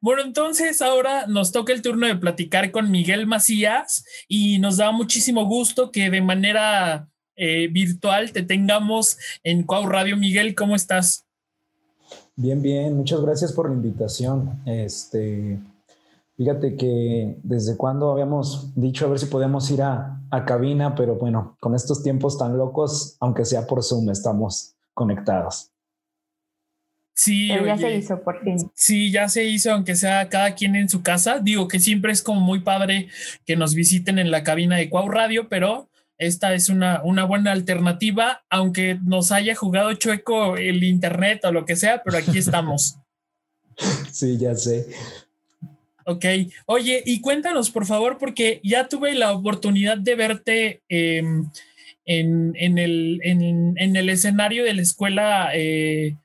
Bueno, entonces ahora nos toca el turno de platicar con Miguel Macías y nos da muchísimo gusto que de manera eh, virtual te tengamos en Cuau Radio. Miguel, ¿cómo estás? Bien, bien, muchas gracias por la invitación. Este, Fíjate que desde cuando habíamos dicho a ver si podemos ir a, a cabina, pero bueno, con estos tiempos tan locos, aunque sea por Zoom, estamos conectados. Sí, ya se hizo por fin. Sí, ya se hizo, aunque sea cada quien en su casa. Digo que siempre es como muy padre que nos visiten en la cabina de Cuau Radio, pero esta es una, una buena alternativa, aunque nos haya jugado chueco el internet o lo que sea, pero aquí estamos. <laughs> sí, ya sé. Ok, oye, y cuéntanos por favor, porque ya tuve la oportunidad de verte em, en, en, el, en, en, el, escenario de la escuela eh,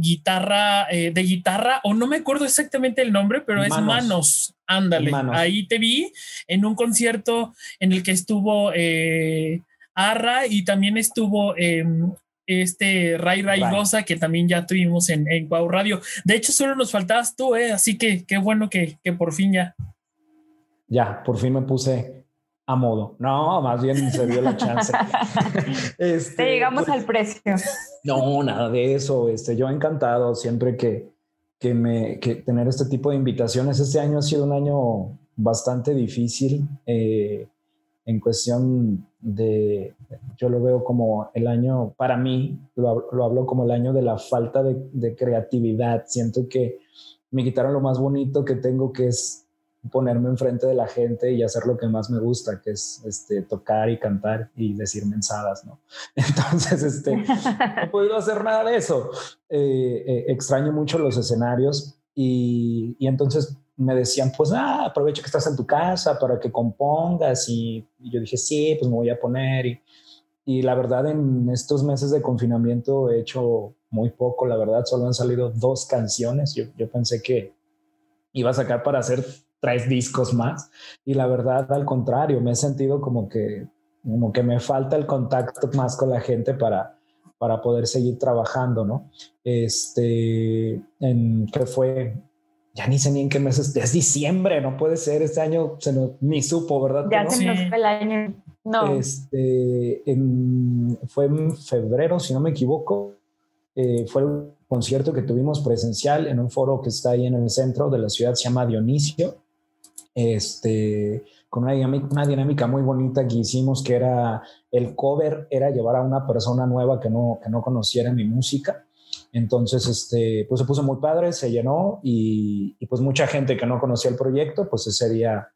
guitarra, eh, de guitarra, o no me acuerdo exactamente el nombre, pero es Manos, ándale, ahí te vi en un concierto en el que estuvo eh, Arra y también estuvo em, este Ray Ray que también ya tuvimos en, en Radio. De hecho, solo nos faltabas tú, ¿eh? así que qué bueno que, que por fin ya. Ya, por fin me puse a modo. No, más bien se dio la chance. <laughs> este, llegamos pues, al precio. No, nada de eso. Este, yo encantado siempre que, que me que tener este tipo de invitaciones. Este año ha sido un año bastante difícil. Eh, en cuestión de, yo lo veo como el año, para mí, lo, lo hablo como el año de la falta de, de, creatividad. Siento que me quitaron lo más bonito que tengo, que es ponerme enfrente de la gente y hacer lo que más me gusta, que es este, tocar y cantar y decir mensadas, ¿no? <laughs> Entonces, este, no he podido hacer nada de eso. Eh, eh, extraño mucho los escenarios y, y entonces me decían, pues ah, aprovecha que estás en tu casa para que compongas. Y, yo dije, sí, pues me voy a poner. Y, y, la verdad, en estos meses de confinamiento he hecho muy poco, la verdad, solo han salido dos canciones. Yo, yo pensé que iba a sacar para hacer tres discos más. Y la verdad, al contrario, me he sentido como que, como que me falta el contacto más con la gente para, para poder seguir trabajando, ¿no? Este, en, que fue ya ni sé ni en qué meses, es diciembre, no puede ser, este año se nos, ni supo, ¿verdad? Ya se nos fue el año, no. Este, fue en febrero, si no me equivoco, eh, fue el concierto que tuvimos presencial en un foro que está ahí en el centro de la ciudad, se llama Dionisio, este, con una dinámica, muy bonita que hicimos, que era el cover, era llevar a una persona nueva que no, que no conociera mi música entonces, este, pues se puso muy padre, se llenó y, pues mucha gente que no conocía el proyecto, pues ese día,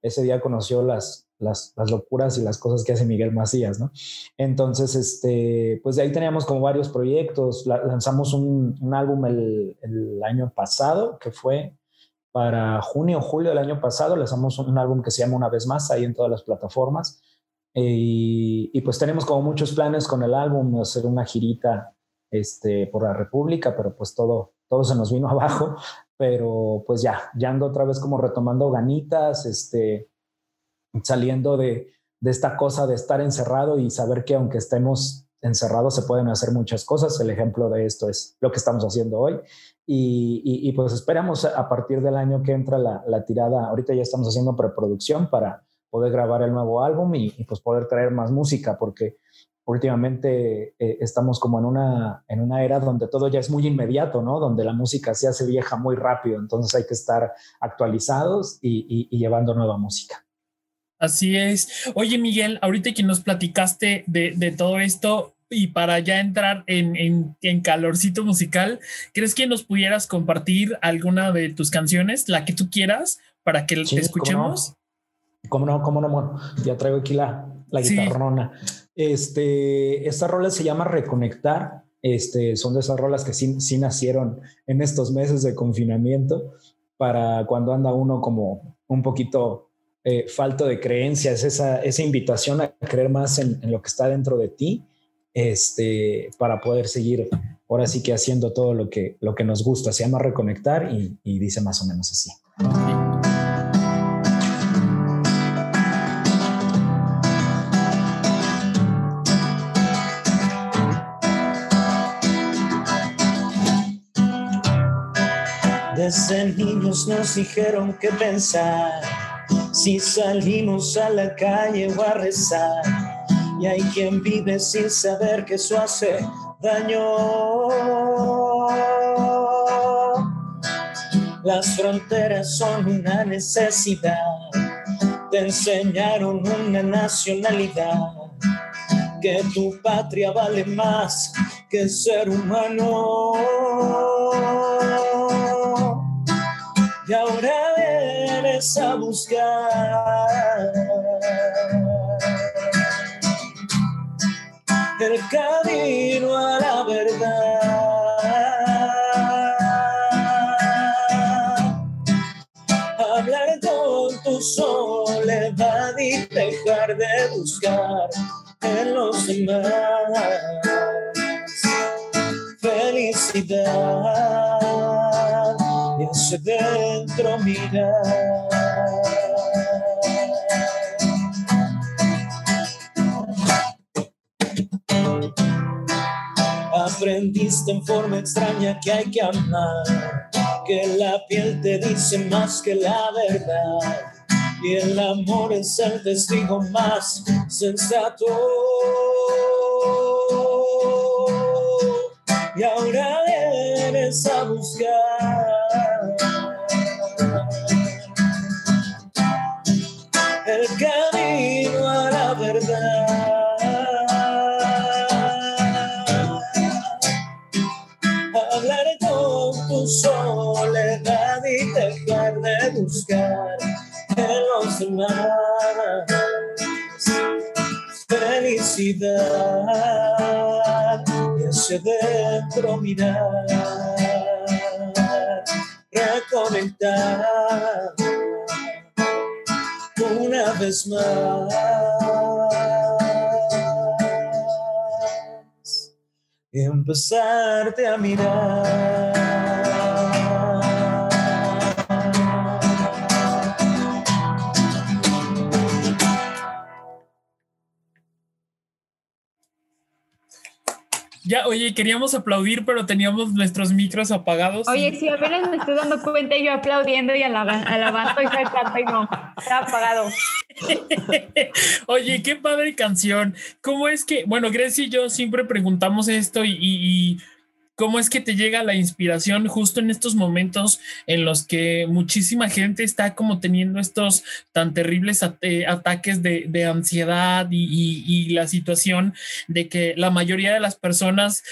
ese día conoció las, las, locuras y las cosas que hace Miguel Macías, ¿no? Entonces, este, pues de ahí teníamos como varios proyectos. lanzamos un, álbum el, año pasado, que fue para junio o julio del año pasado. Lanzamos un, álbum que se llama Una vez más, ahí en todas las plataformas. y, y pues tenemos como muchos planes con el álbum, hacer una girita este, por la República, pero pues todo, todo se nos vino <laughs> abajo, pero pues ya, ya ando otra vez como retomando ganitas, este, saliendo de, de esta cosa de estar encerrado y saber que aunque estemos encerrados se pueden hacer muchas cosas. El ejemplo de esto es lo que estamos haciendo hoy. Y, pues esperamos a partir del año que entra la, tirada. Ahorita ya estamos haciendo preproducción para poder grabar el nuevo álbum y, y, pues poder traer más música, porque últimamente eh, estamos como en una, en una era donde todo ya es muy inmediato, ¿no? Donde la música se hace vieja muy rápido, entonces hay que estar actualizados y, llevando nueva música. Así es. Oye, Miguel, ahorita que nos platicaste de, todo esto y para ya entrar en, en, calorcito musical, ¿crees que nos pudieras compartir alguna de tus canciones, la que tú quieras, para que te escuchemos? ¿Cómo no? ¿Cómo no? Ya traigo aquí la, la guitarrona. Este, esta rola se llama Reconectar. Este, son de esas rolas que sí, sí nacieron en estos meses de confinamiento para cuando anda uno como un poquito eh, falto de creencias, esa, esa invitación a creer más en, lo que está dentro de ti, este, para poder seguir ahora sí que haciendo todo lo que, lo que nos gusta. Se llama Reconectar y, dice más o menos así. Desde niños nos dijeron qué pensar, si salimos a la calle o a rezar. Y hay quien vive sin saber que eso hace daño. Las fronteras son una necesidad. Te enseñaron una nacionalidad. Que tu patria vale más que ser humano. Y ahora vienes a buscar el camino a la verdad. Hablar con tu soledad y dejar de buscar en los demás felicidad y hacia dentro mirar. Aprendiste en forma extraña que hay que amar, que la piel te dice más que la verdad. Y el amor es el testigo más sensato. Y ahora vienes a buscar felicidad y hacia dentro mirar, reconectar una vez más empezarte a mirar. Ya, oye, queríamos aplaudir, pero teníamos nuestros micros apagados. Oye, sí, apenas me estoy dando cuenta y yo aplaudiendo y alabando y saltando y no, está apagado. <laughs> oye, qué padre canción. ¿Cómo es que, bueno, Grecia y yo siempre preguntamos esto y, y cómo es que te llega la inspiración justo en estos momentos en los que muchísima gente está como teniendo estos tan terribles ataques de, ansiedad y, la situación de que la mayoría de las personas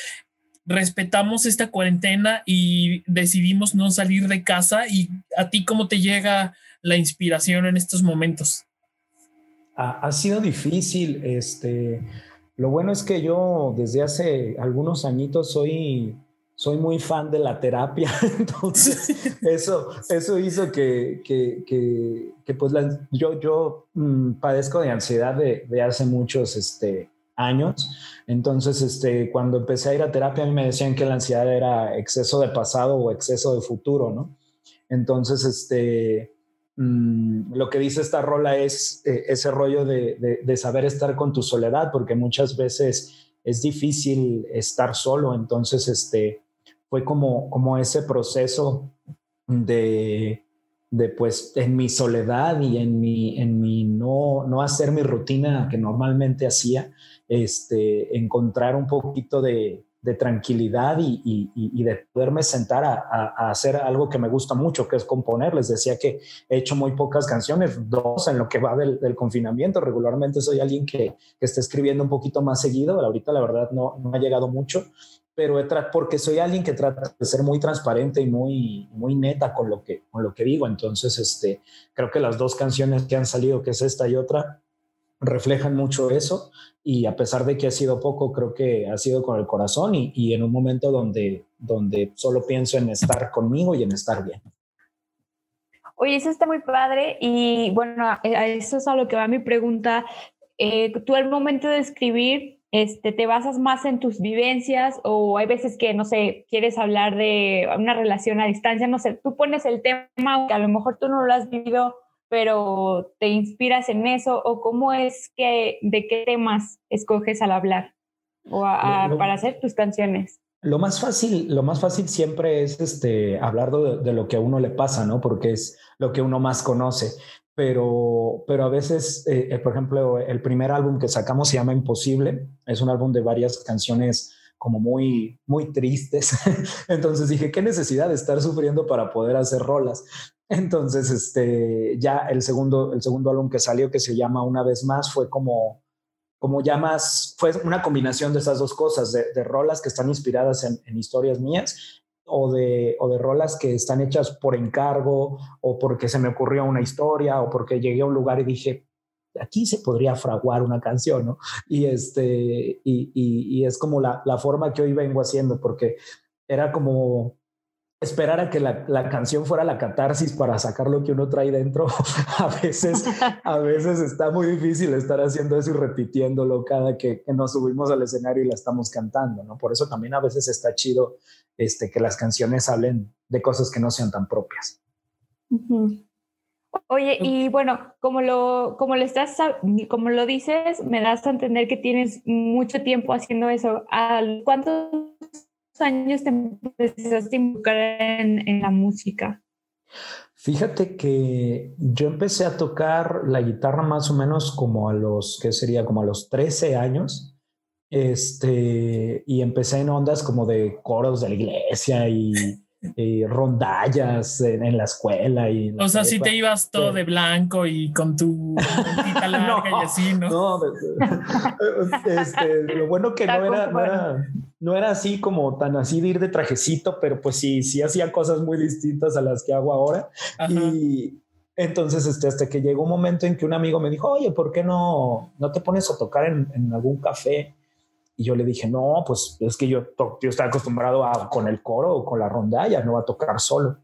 respetamos esta cuarentena y decidimos no salir de casa y a ti cómo te llega la inspiración en estos momentos. Ha, ha sido difícil, este, lo bueno es que yo desde hace algunos añitos soy, soy muy fan de la terapia, <laughs> entonces <laughs> eso, eso hizo que, que, que, pues yo, yo mm, padezco de ansiedad de, de, hace muchos este, años, entonces este, cuando empecé a ir a terapia a mí me decían que la ansiedad era exceso de pasado o exceso de futuro, ¿no? Entonces, este, Mm, lo que dice esta rola es eh, ese rollo de, de, saber estar con tu soledad, porque muchas veces es difícil estar solo, entonces este, fue como, como ese proceso de, de pues en mi soledad y en mi, en mi no, no hacer mi rutina que normalmente hacía, este, encontrar un poquito de, de tranquilidad y, de poderme sentar a, hacer algo que me gusta mucho, que es componer. Les decía que he hecho muy pocas canciones, dos en lo que va del, confinamiento. Regularmente soy alguien que, que, está escribiendo un poquito más seguido. Ahorita la verdad no, no ha llegado mucho, pero he porque soy alguien que trata de ser muy transparente y muy, muy neta con lo, que, con lo que digo. Entonces, este, creo que las dos canciones que han salido, que es esta y otra, reflejan mucho eso y a pesar de que ha sido poco, creo que ha sido con el corazón y, y, en un momento donde, donde solo pienso en estar conmigo y en estar bien. Oye, eso está muy padre y bueno, eso es a lo que va mi pregunta. Eh, ¿Tú al momento de escribir este, te basas más en tus vivencias o hay veces que, no sé, quieres hablar de una relación a distancia, no sé, tú pones el tema que a lo mejor tú no lo has vivido pero te inspiras en eso o cómo es que, de qué temas escoges al hablar o para hacer tus canciones? Lo más fácil, lo más fácil siempre es este, hablar de, lo que a uno le pasa, ¿no? Porque es lo que uno más conoce. Pero, pero a veces, eh, eh, por ejemplo, el primer álbum que sacamos se llama Imposible. Es un álbum de varias canciones como muy, muy tristes. <laughs> Entonces dije, ¿qué necesidad de estar sufriendo para poder hacer rolas? Entonces, este, ya el segundo, el segundo álbum que salió, que se llama Una vez más, fue como, como ya más, fue una combinación de esas dos cosas, de, rolas que están inspiradas en, historias mías o de, o de rolas que están hechas por encargo o porque se me ocurrió una historia o porque llegué a un lugar y dije, aquí se podría fraguar una canción, ¿no? Y, este, y, y, es como la, la, forma que hoy vengo haciendo, porque era como esperar a que la, la, canción fuera la catarsis para sacar lo que uno trae dentro. <laughs> a veces, <laughs> a veces está muy difícil estar haciendo eso y repitiéndolo cada que, que, nos subimos al escenario y la estamos cantando, ¿no? Por eso también a veces está chido este, que las canciones hablen de cosas que no sean tan propias. Oye, y bueno, como lo, como lo estás, como lo dices, me das a entender que tienes mucho tiempo haciendo eso. ¿Cuántos años te empezaste a involucrar en, en la música? Fíjate que yo empecé a tocar la guitarra más o menos como a los, ¿qué sería? Como a los 13 años. Este, y empecé en ondas como de coros de la iglesia y, rondallas en, la escuela. Y o sea, si te ibas todo de blanco y con tu <laughs> larga y así, ¿no? No, este, lo bueno que no era, no era, no era así como tan así de ir de trajecito, pero pues sí, sí hacía cosas muy distintas a las que hago ahora. Y entonces, este, hasta que llegó un momento en que un amigo me dijo, oye, ¿por qué no, no te pones a tocar en, en algún café? Y yo le dije, no, pues es que yo, yo estaba acostumbrado a con el coro o con la rondalla, no a tocar solo.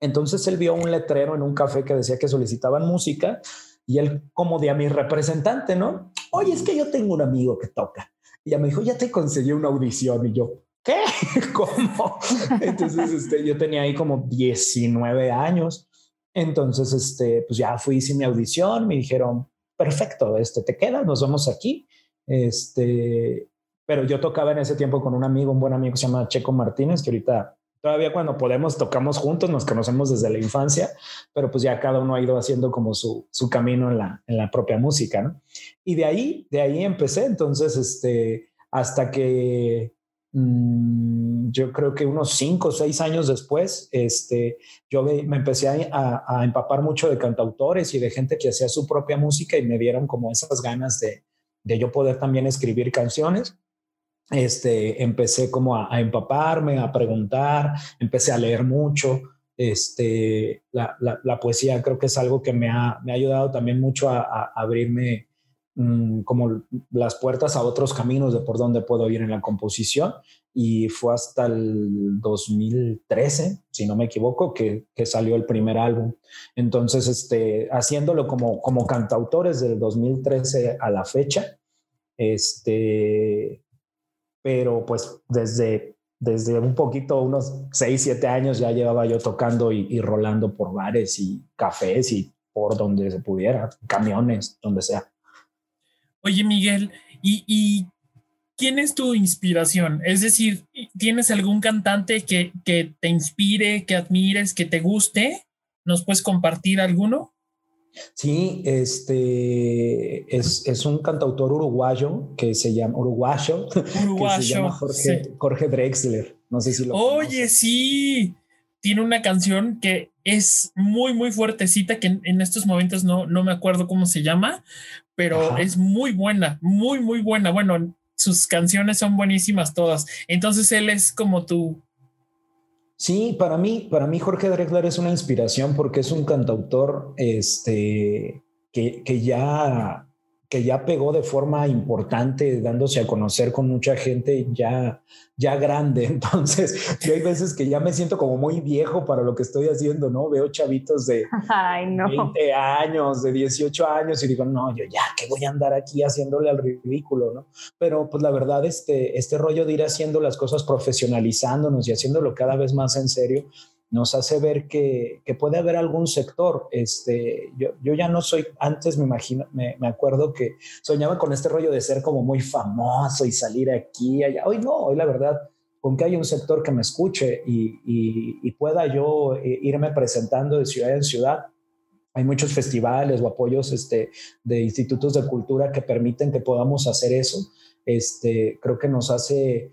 Entonces él vio un letrero en un café que decía que solicitaban música y él como de a mi representante, ¿no? Oye, es que yo tengo un amigo que toca. Y ya me dijo, ya te conseguí una audición. Y yo, ¿qué? <laughs> ¿Cómo? <laughs> Entonces este, yo tenía ahí como 19 años. Entonces, este, pues ya fui, hice mi audición, me dijeron, perfecto, este, te quedas, nos vemos aquí. Este, pero yo tocaba en ese tiempo con un amigo, un buen amigo que se llama Checo Martínez, que ahorita todavía cuando podemos tocamos juntos, nos conocemos desde la infancia, pero pues ya cada uno ha ido haciendo como su, su camino en la, en la propia música, ¿no? Y de ahí, de ahí empecé, entonces, este, hasta que mm, yo creo que unos cinco o seis años después, este, yo me, empecé a, a, empapar mucho de cantautores y de gente que hacía su propia música y me dieron como esas ganas de, de yo poder también escribir canciones este, empecé como a, empaparme, a preguntar, empecé a leer mucho. Este, la, la, poesía creo que es algo que me ha, me ha ayudado también mucho a, abrirme mm, como las puertas a otros caminos de por dónde puedo ir en la composición. Y fue hasta el 2013, si no me equivoco, que, que salió el primer álbum. Entonces, este, haciéndolo como, como cantautores del 2013 a la fecha, este, pero pues desde, desde un poquito, unos 6, 7 años ya llevaba yo tocando y, rolando por bares y cafés y por donde se pudiera, camiones, donde sea. Oye, Miguel, ¿y, ¿y, quién es tu inspiración? Es decir, ¿tienes algún cantante que, que te inspire, que admires, que te guste? ¿Nos puedes compartir alguno? Sí, este es, un cantautor uruguayo que se llama uruguayo, <laughs> que se llama Jorge, Drexler. No sé si lo Oye, sí. Tiene una canción que es muy, muy fuertecita, que en, estos momentos no, no me acuerdo cómo se llama, pero es muy buena, muy, muy buena. Bueno, sus canciones son buenísimas todas. Entonces él es como tu, Sí, para mí, para mí Jorge Drexler es una inspiración porque es un cantautor este, que, que ya que ya pegó de forma importante, dándose a conocer con mucha gente ya, ya grande. <laughs> Entonces, yo hay veces que ya me siento como muy viejo para lo que estoy haciendo, ¿no? Veo chavitos de 20 años, de 18 años y digo, no, yo ya, que voy a andar aquí haciéndole al ridículo, ¿no? Pero pues la verdad, este, este rollo de ir haciendo las cosas profesionalizándonos y haciéndolo cada vez más en serio, nos hace ver que, puede haber algún sector. Este, yo, yo ya no soy, antes me imagino, me, me, acuerdo que soñaba con este rollo de ser como muy famoso y salir aquí, allá. Hoy no, hoy la verdad, con que haya un sector que me escuche y, y, y pueda yo eh, irme presentando de ciudad en ciudad. Hay muchos festivales o apoyos este, de institutos de cultura que permiten que podamos hacer eso. Este, creo que nos hace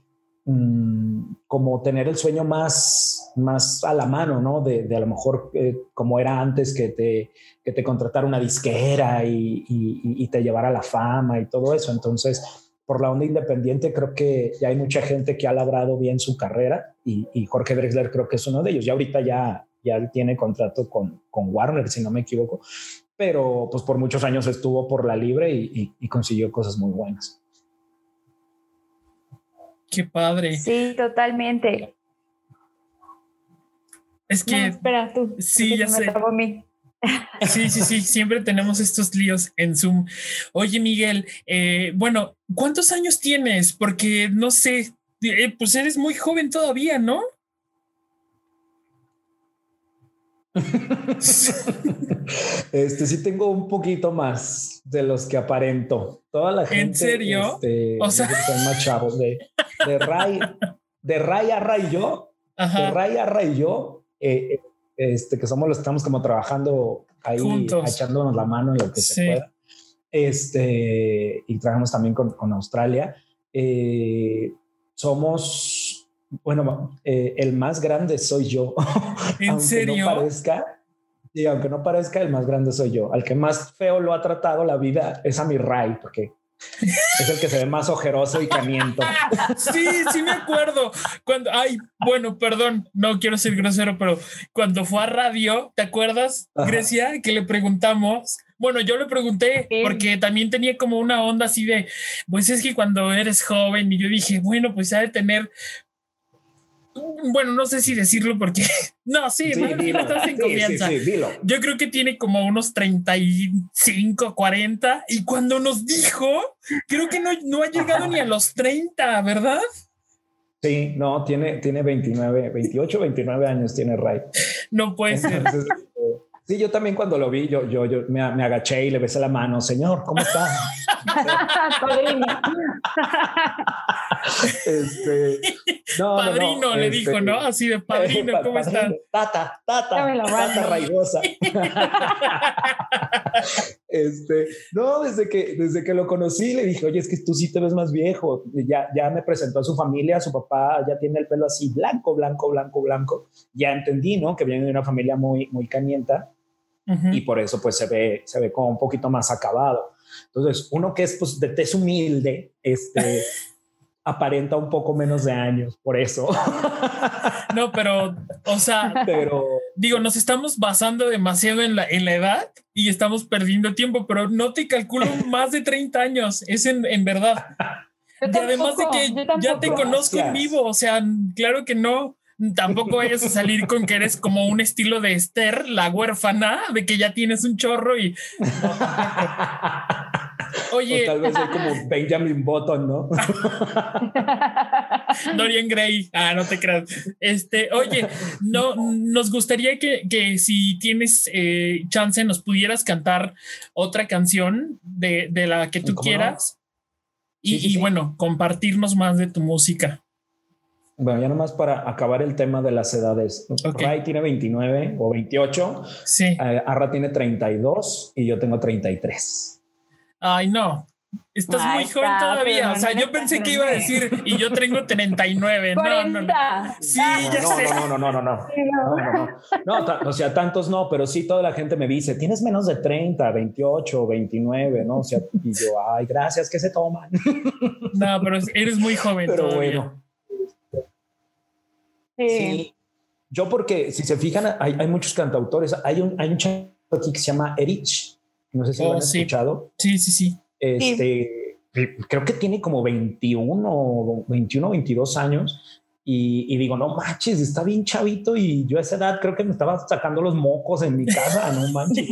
como tener el sueño más, más a la mano, ¿no? De, a lo mejor eh, como era antes que te, que te contratara una disquera y, y, te llevara la fama y todo eso. Entonces, por la onda independiente, creo que ya hay mucha gente que ha labrado bien su carrera y, y Jorge Drexler creo que es uno de ellos. Ya ahorita ya, ya tiene contrato con, con Warner, si no me equivoco, pero pues por muchos años estuvo por la libre y, consiguió cosas muy buenas. Qué padre. Sí, totalmente. Es que. espera tú. Sí, ya sé. Sí, sí, sí, siempre tenemos estos líos en Zoom. Oye, Miguel, eh, bueno, ¿cuántos años tienes? Porque no sé, eh, pues eres muy joven todavía, ¿no? <laughs> <laughs> este sí tengo un poquito más de los que aparento. Toda la gente. ¿En serio? Este, o sea, más chavos de, de Ray, de Ray a Ray yo, de Ray a Ray yo, eh, este, que somos los que estamos como trabajando ahí, echándonos la mano en lo que se pueda. Este, y trabajamos también con, con Australia. Eh, somos, bueno, eh, el más grande soy yo. <laughs> ¿En aunque serio? No parezca, y aunque no parezca, el más grande soy yo. Al que más feo lo ha tratado la vida es a mi Ray, porque es el que se ve más ojeroso y camiento. <laughs> Sí, sí me acuerdo. Cuando, ay, bueno, perdón, no quiero ser grosero, pero cuando fue a radio, ¿te acuerdas, Grecia, que le preguntamos? Bueno, yo le pregunté porque también tenía como una onda así de, pues es que cuando eres joven y yo dije, bueno, pues ha de tener bueno, no sé si decirlo porque <laughs> no, sí, sí, <laughs> estás en confianza. Yo creo que tiene como unos 35, 40 y cuando nos dijo, creo que no, no ha llegado ni a los 30, ¿verdad? Sí, no, tiene, tiene 29, 28, 29 años tiene Ray. No puede ser. Sí, yo también cuando lo vi, yo, yo, yo me, me agaché y le besé la mano. Señor, ¿cómo está? <laughs> Padrino. <laughs> este, no, padrino le dijo, ¿no? Este, Así de padrino, <laughs> ¿cómo está? Tata, tata, tata raigosa. este, no, desde que, desde que lo conocí le dije, oye, es que tú sí te ves más viejo. Ya, ya me presentó a su familia, su papá ya tiene el pelo así blanco, blanco, blanco, blanco. Ya entendí, ¿no? Que viene de una familia muy, muy canienta y por eso pues se ve, se ve como un poquito más acabado. Entonces, uno que es pues de tez humilde, este, <laughs> aparenta un poco menos de años, por eso. <laughs> No, pero, o sea, pero digo, nos estamos basando demasiado en la, en la edad y estamos perdiendo tiempo, pero no te calculo <laughs> más de 30 años, es en, en verdad. y además de que ya te conozco en vivo, o sea, claro que no. Tampoco vayas a salir con que eres como un estilo de Esther, la huérfana, de que ya tienes un chorro y. Oye. tal vez soy como Benjamin Button, ¿no? <laughs> Dorian Gray. Ah, no te creas. Este, oye, no, nos gustaría que, que si tienes eh, chance nos pudieras cantar otra canción de, de la que tú quieras. y, y bueno, compartirnos más de tu música. Bueno, ya nomás para acabar el tema de las edades. Ray tiene 29 o 28. Sí. Eh, Arra tiene 32 y yo tengo 33. Ay, no. Estás muy joven todavía. O sea, yo pensé que iba a decir y yo tengo 39. No, no, no. Sí, ya no, sé. No, no, no, no, no. No, no, no. o sea, tantos no, pero sí toda la gente me dice, tienes menos de 30, 28, 29, ¿no? O sea, y yo, ay, gracias, que se toman. No, pero eres muy joven pero Bueno Sí. Yo porque, si se fijan, hay, hay muchos cantautores. Hay un, hay un chico aquí que se llama Erich. No sé si lo han oh, escuchado. Sí, sí, sí. Este, creo que tiene como 21, 21, 22 años y, digo, no manches, está bien chavito y yo a esa edad creo que me estaba sacando los mocos en mi casa, no <laughs> manches.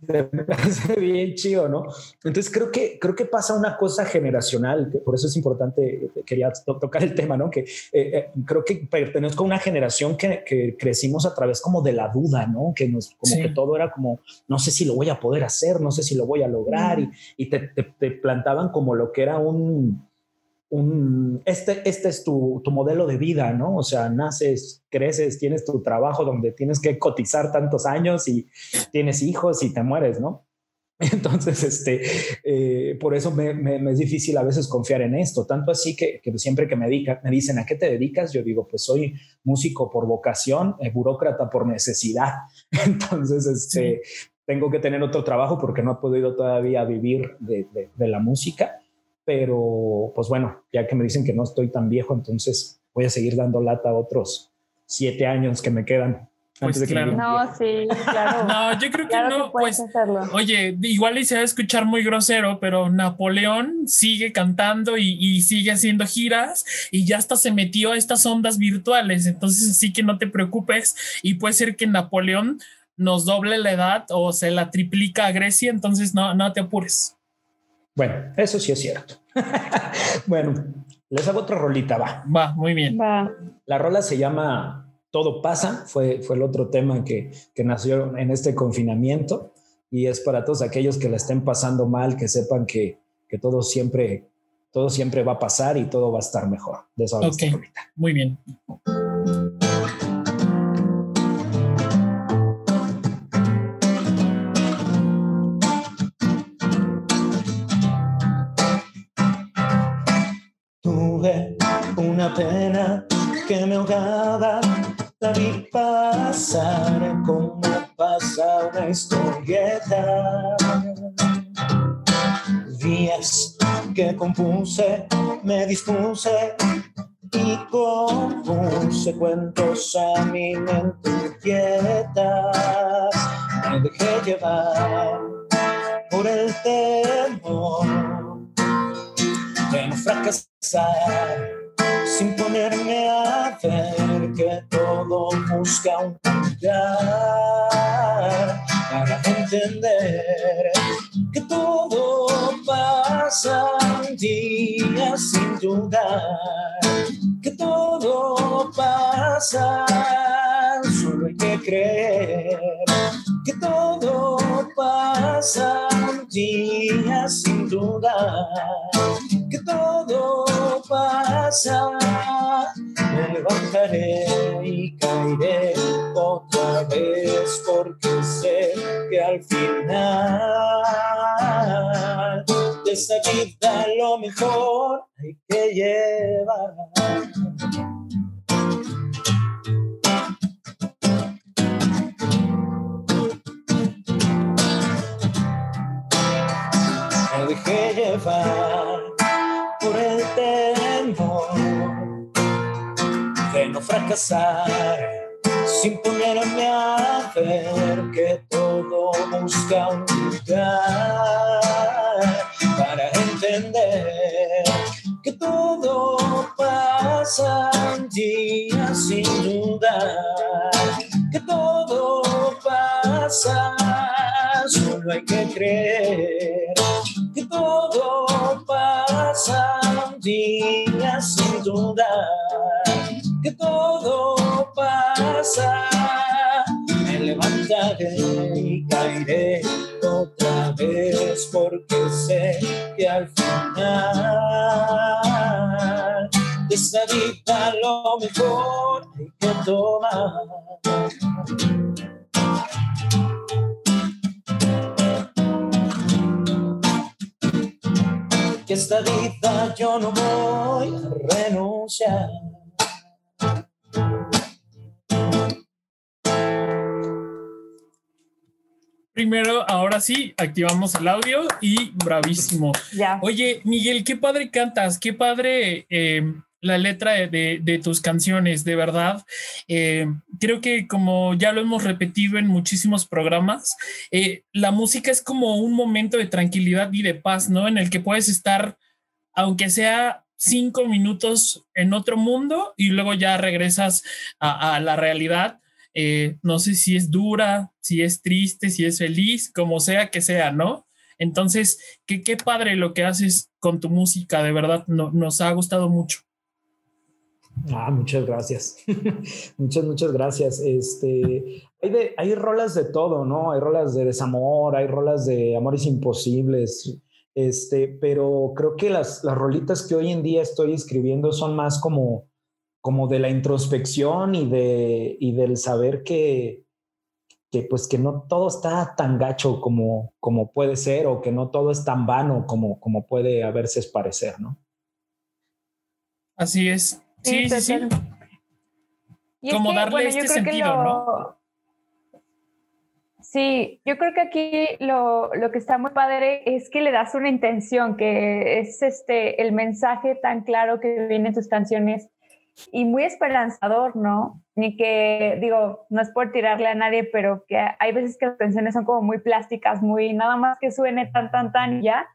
este, me parece bien chido, ¿no? Entonces creo que, creo que pasa una cosa generacional, que por eso es importante, quería tocar el tema, ¿no? Que eh, eh, creo que pertenezco a una generación que, que, crecimos a través como de la duda, ¿no? Que nos, como que todo era como, no sé si lo voy a poder hacer, no sé si lo voy a lograr y, y te, te plantaban como lo que era un un, este, este es tu, tu, modelo de vida, ¿no? O sea, naces, creces, tienes tu trabajo donde tienes que cotizar tantos años y tienes hijos y te mueres, ¿no? <laughs> Entonces, este, eh, por eso me, es difícil a veces confiar en esto. Tanto así que, siempre que me, me, dicen a qué te dedicas, yo digo, pues soy músico por vocación, eh, burócrata por necesidad. <laughs> Entonces, este, tengo que tener otro trabajo porque no he podido todavía vivir de, de la música. Pero, pues bueno, ya que me dicen que no estoy tan viejo, entonces voy a seguir dando lata a otros siete años que me quedan. Pues claro. No, sí, claro. <laughs> no, yo creo que no. pues, oye, igual y se va a escuchar muy grosero, pero Napoleón sigue cantando y, sigue haciendo giras y ya hasta se metió a estas ondas virtuales. Entonces, sí que no te preocupes y puede ser que Napoleón nos doble la edad o se la triplica a Grecia. Entonces, no, no te apures. Bueno, eso sí es cierto. <laughs> bueno, les hago otra rolita, va. Va, muy bien. Va. La rola se llama todo pasa, fue, fue el otro tema que, que nació en este confinamiento y es para todos aquellos que la estén pasando mal, que sepan que, que todo siempre todo siempre va a pasar y todo va a estar mejor. De eso okay. Muy bien. Pena que me ahogaba la vi pasar como pasa una historieta. Días que compuse, me dispuse y compuse cuentos a mi mente inquieta. Me dejé llevar por el temor de no fracasar ponerme a ver que todo busca un lugar para entender que todo pasa día sin dudar, que todo pasa, solo hay que creer que todo pasa día sin dudar, que todo pasa, me levantaré y caeré otra vez porque sé que al final de esta vida lo mejor hay que llevar. Dejé llevar fracasar, sin ponerme a ver que todo busca un lugar para entender que todo pasa un día sin duda, que todo pasa, solo hay que creer que todo pasa un día sin duda, que todo pasa. Me levantaré y caeré otra vez porque sé que al final de esta vida lo mejor hay que tomar. que esta vida yo no voy a renunciar. Primero, ahora sí, activamos el audio y bravísimo. Ya. Oye, Miguel, qué padre cantas, qué padre eh, la letra de, tus canciones, de verdad. Eh, creo que como ya lo hemos repetido en muchísimos programas, eh, la música es como un momento de tranquilidad y de paz, ¿no? En el que puedes estar, aunque sea cinco minutos en otro mundo y luego ya regresas a, la realidad. Eh, no sé si es dura, si es triste, si es feliz, como sea que sea, ¿no? Entonces, qué, qué padre lo que haces con tu música, de verdad, nos ha gustado mucho. Ah, muchas gracias. <laughs> muchas, muchas gracias. Este, hay, de, hay rolas de todo, ¿no? Hay rolas de desamor, hay rolas de amores imposibles, este, pero creo que las, las rolitas que hoy en día estoy escribiendo son más como, como de la introspección y, de, y del saber que, que pues que no todo está tan gacho como, como puede ser o que no todo es tan vano como, como puede a veces parecer, ¿no? Así es. Sí, sí, sí. Como darle este sentido, ¿no? Sí, yo creo que aquí lo, lo, que está muy padre es que le das una intención, que es este el mensaje tan claro que viene en tus canciones y muy esperanzador, ¿no? Ni que, digo, no es por tirarle a nadie, pero que hay veces que las canciones son como muy plásticas, muy nada más que suene tan, tan, tan y ya.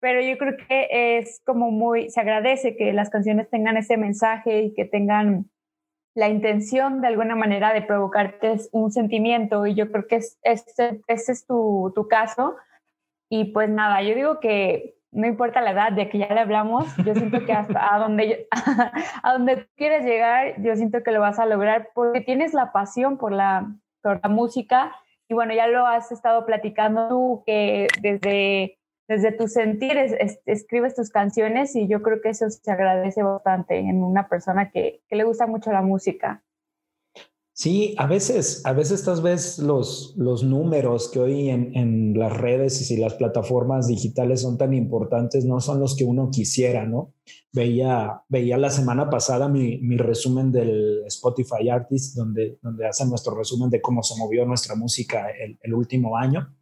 Pero yo creo que es como muy, se agradece que las canciones tengan ese mensaje y que tengan la intención de alguna manera de provocarte un sentimiento y yo creo que es, ese, ese es tu, tu caso. Y pues nada, yo digo que no importa la edad, de que ya le hablamos, yo siento que hasta a donde, <laughs> a donde quieres llegar, yo siento que lo vas a lograr porque tienes la pasión por la, por la música y bueno, ya lo has estado platicando tú, que desde, desde tu sentir escribes tus canciones y yo creo que eso se agradece bastante en una persona que, que le gusta mucho la música. Sí, a veces, a veces tal vez los, los números que hoy en, en, las redes y las plataformas digitales son tan importantes, no son los que uno quisiera, ¿no? Veía, veía la semana pasada mi, mi resumen del Spotify Artist, donde, donde hacen nuestro resumen de cómo se movió nuestra música el último año.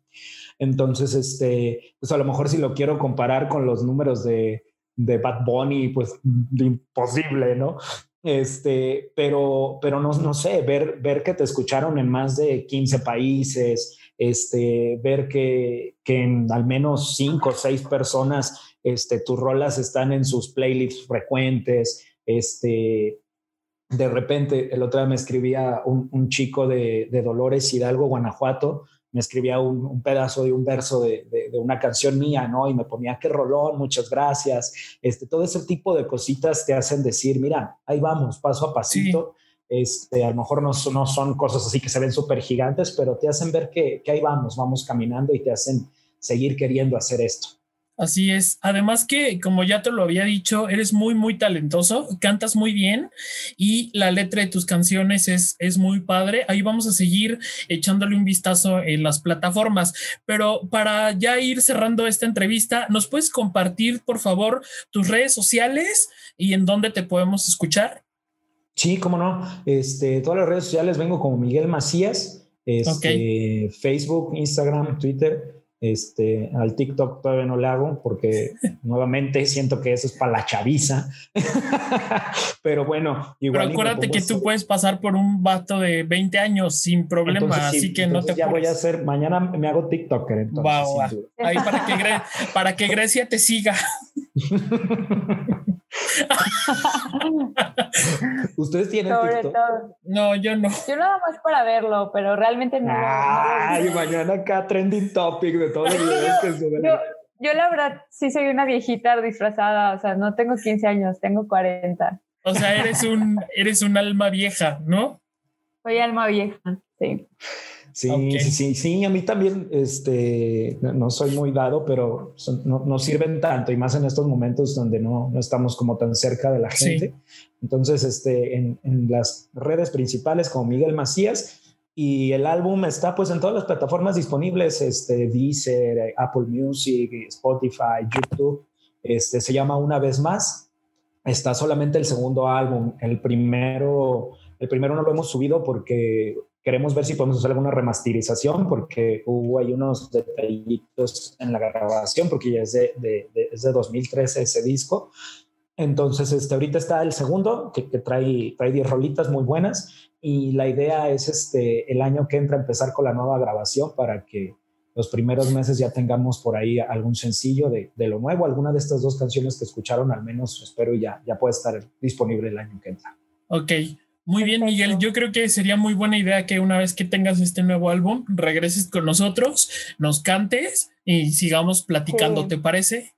Entonces, este, pues a lo mejor si lo quiero comparar con los números de, de Bad Bunny, pues imposible, ¿no? Este, pero, pero no, no sé, ver, ver que te escucharon en más de 15 países, este, ver que, que en al menos 5 o 6 personas este, tus rolas están en sus playlists frecuentes, este, de repente, el otro día me escribía un, un chico de, de, Dolores Hidalgo, Guanajuato, me escribía un, pedazo de un verso de, una canción mía, ¿no? Y me ponía, qué rolón, muchas gracias. Este, todo ese tipo de cositas te hacen decir, mira, ahí vamos, paso a pasito. Este, a lo mejor no, no son cosas así que se ven súper gigantes, pero te hacen ver que, que ahí vamos, vamos caminando y te hacen seguir queriendo hacer esto. Así es. Además que, como ya te lo había dicho, eres muy, muy talentoso, cantas muy bien y la letra de tus canciones es, es muy padre. Ahí vamos a seguir echándole un vistazo en las plataformas. Pero para ya ir cerrando esta entrevista, ¿nos puedes compartir, por favor, tus redes sociales y en dónde te podemos escuchar? Sí, cómo no. Este, todas las redes sociales vengo como Miguel Macías, este, Facebook, Instagram, Twitter. Este, al TikTok todavía no le hago porque <laughs> nuevamente siento que eso es para la chaviza. <laughs> Pero bueno, igual. Pero acuérdate que tú puedes pasar por un vato de 20 años sin problema, así que no te Ya voy a hacer, mañana me hago TikToker. Entonces, Ahí para que, para que Grecia te siga. <laughs> <laughs> ¿Ustedes tienen TikTok? No, yo no. Yo nada más para verlo, pero realmente no. Ay, mañana acá trending topic de todos los videos que suben. Yo, yo, la verdad sí soy una viejita disfrazada, o sea, no tengo 15 años, tengo 40. O sea, eres un, eres un alma vieja, ¿no? Soy alma vieja, sí. Sí, sí, sí, sí, a mí también, este, no soy muy dado, pero no, no, sirven tanto y más en estos momentos donde no, no estamos como tan cerca de la gente. Entonces, este, en, en, las redes principales como Miguel Macías y el álbum está pues en todas las plataformas disponibles, este, Deezer, Apple Music, Spotify, YouTube, este, se llama Una vez más. Está solamente el segundo álbum, el primero, el primero no lo hemos subido porque queremos ver si podemos hacer alguna remasterización porque hubo ahí unos detallitos en la grabación porque ya es de, de, es de 2013 ese disco. Entonces, este, ahorita está el segundo que, que trae, trae 10 rolitas muy buenas y la idea es este, el año que entra empezar con la nueva grabación para que los primeros meses ya tengamos por ahí algún sencillo de, de lo nuevo, alguna de estas dos canciones que escucharon al menos, espero ya, ya puede estar disponible el año que entra. Ok, muy bien, Miguel. Yo creo que sería muy buena idea que una vez que tengas este nuevo álbum, regreses con nosotros, nos cantes y sigamos platicando, sí. ¿te parece?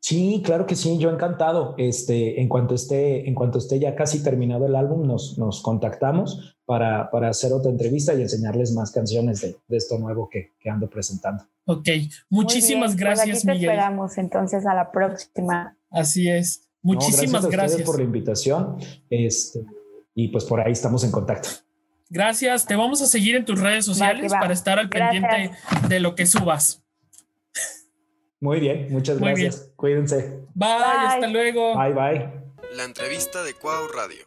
Sí, claro que sí, yo encantado. Este, en cuanto esté, en cuanto esté ya casi terminado el álbum, nos, nos contactamos para, para, hacer otra entrevista y enseñarles más canciones de, de esto nuevo que, que, ando presentando. Ok, muchísimas gracias, pues aquí te Miguel. esperamos entonces a la próxima. Así es. Muchísimas no, gracias, gracias. por la invitación. Este, y pues por ahí estamos en contacto. Gracias, te vamos a seguir en tus redes sociales para estar al pendiente de lo que subas. Muy bien, muchas gracias. Cuídense. Bye, hasta luego. Bye, bye. La entrevista de Cuau Radio.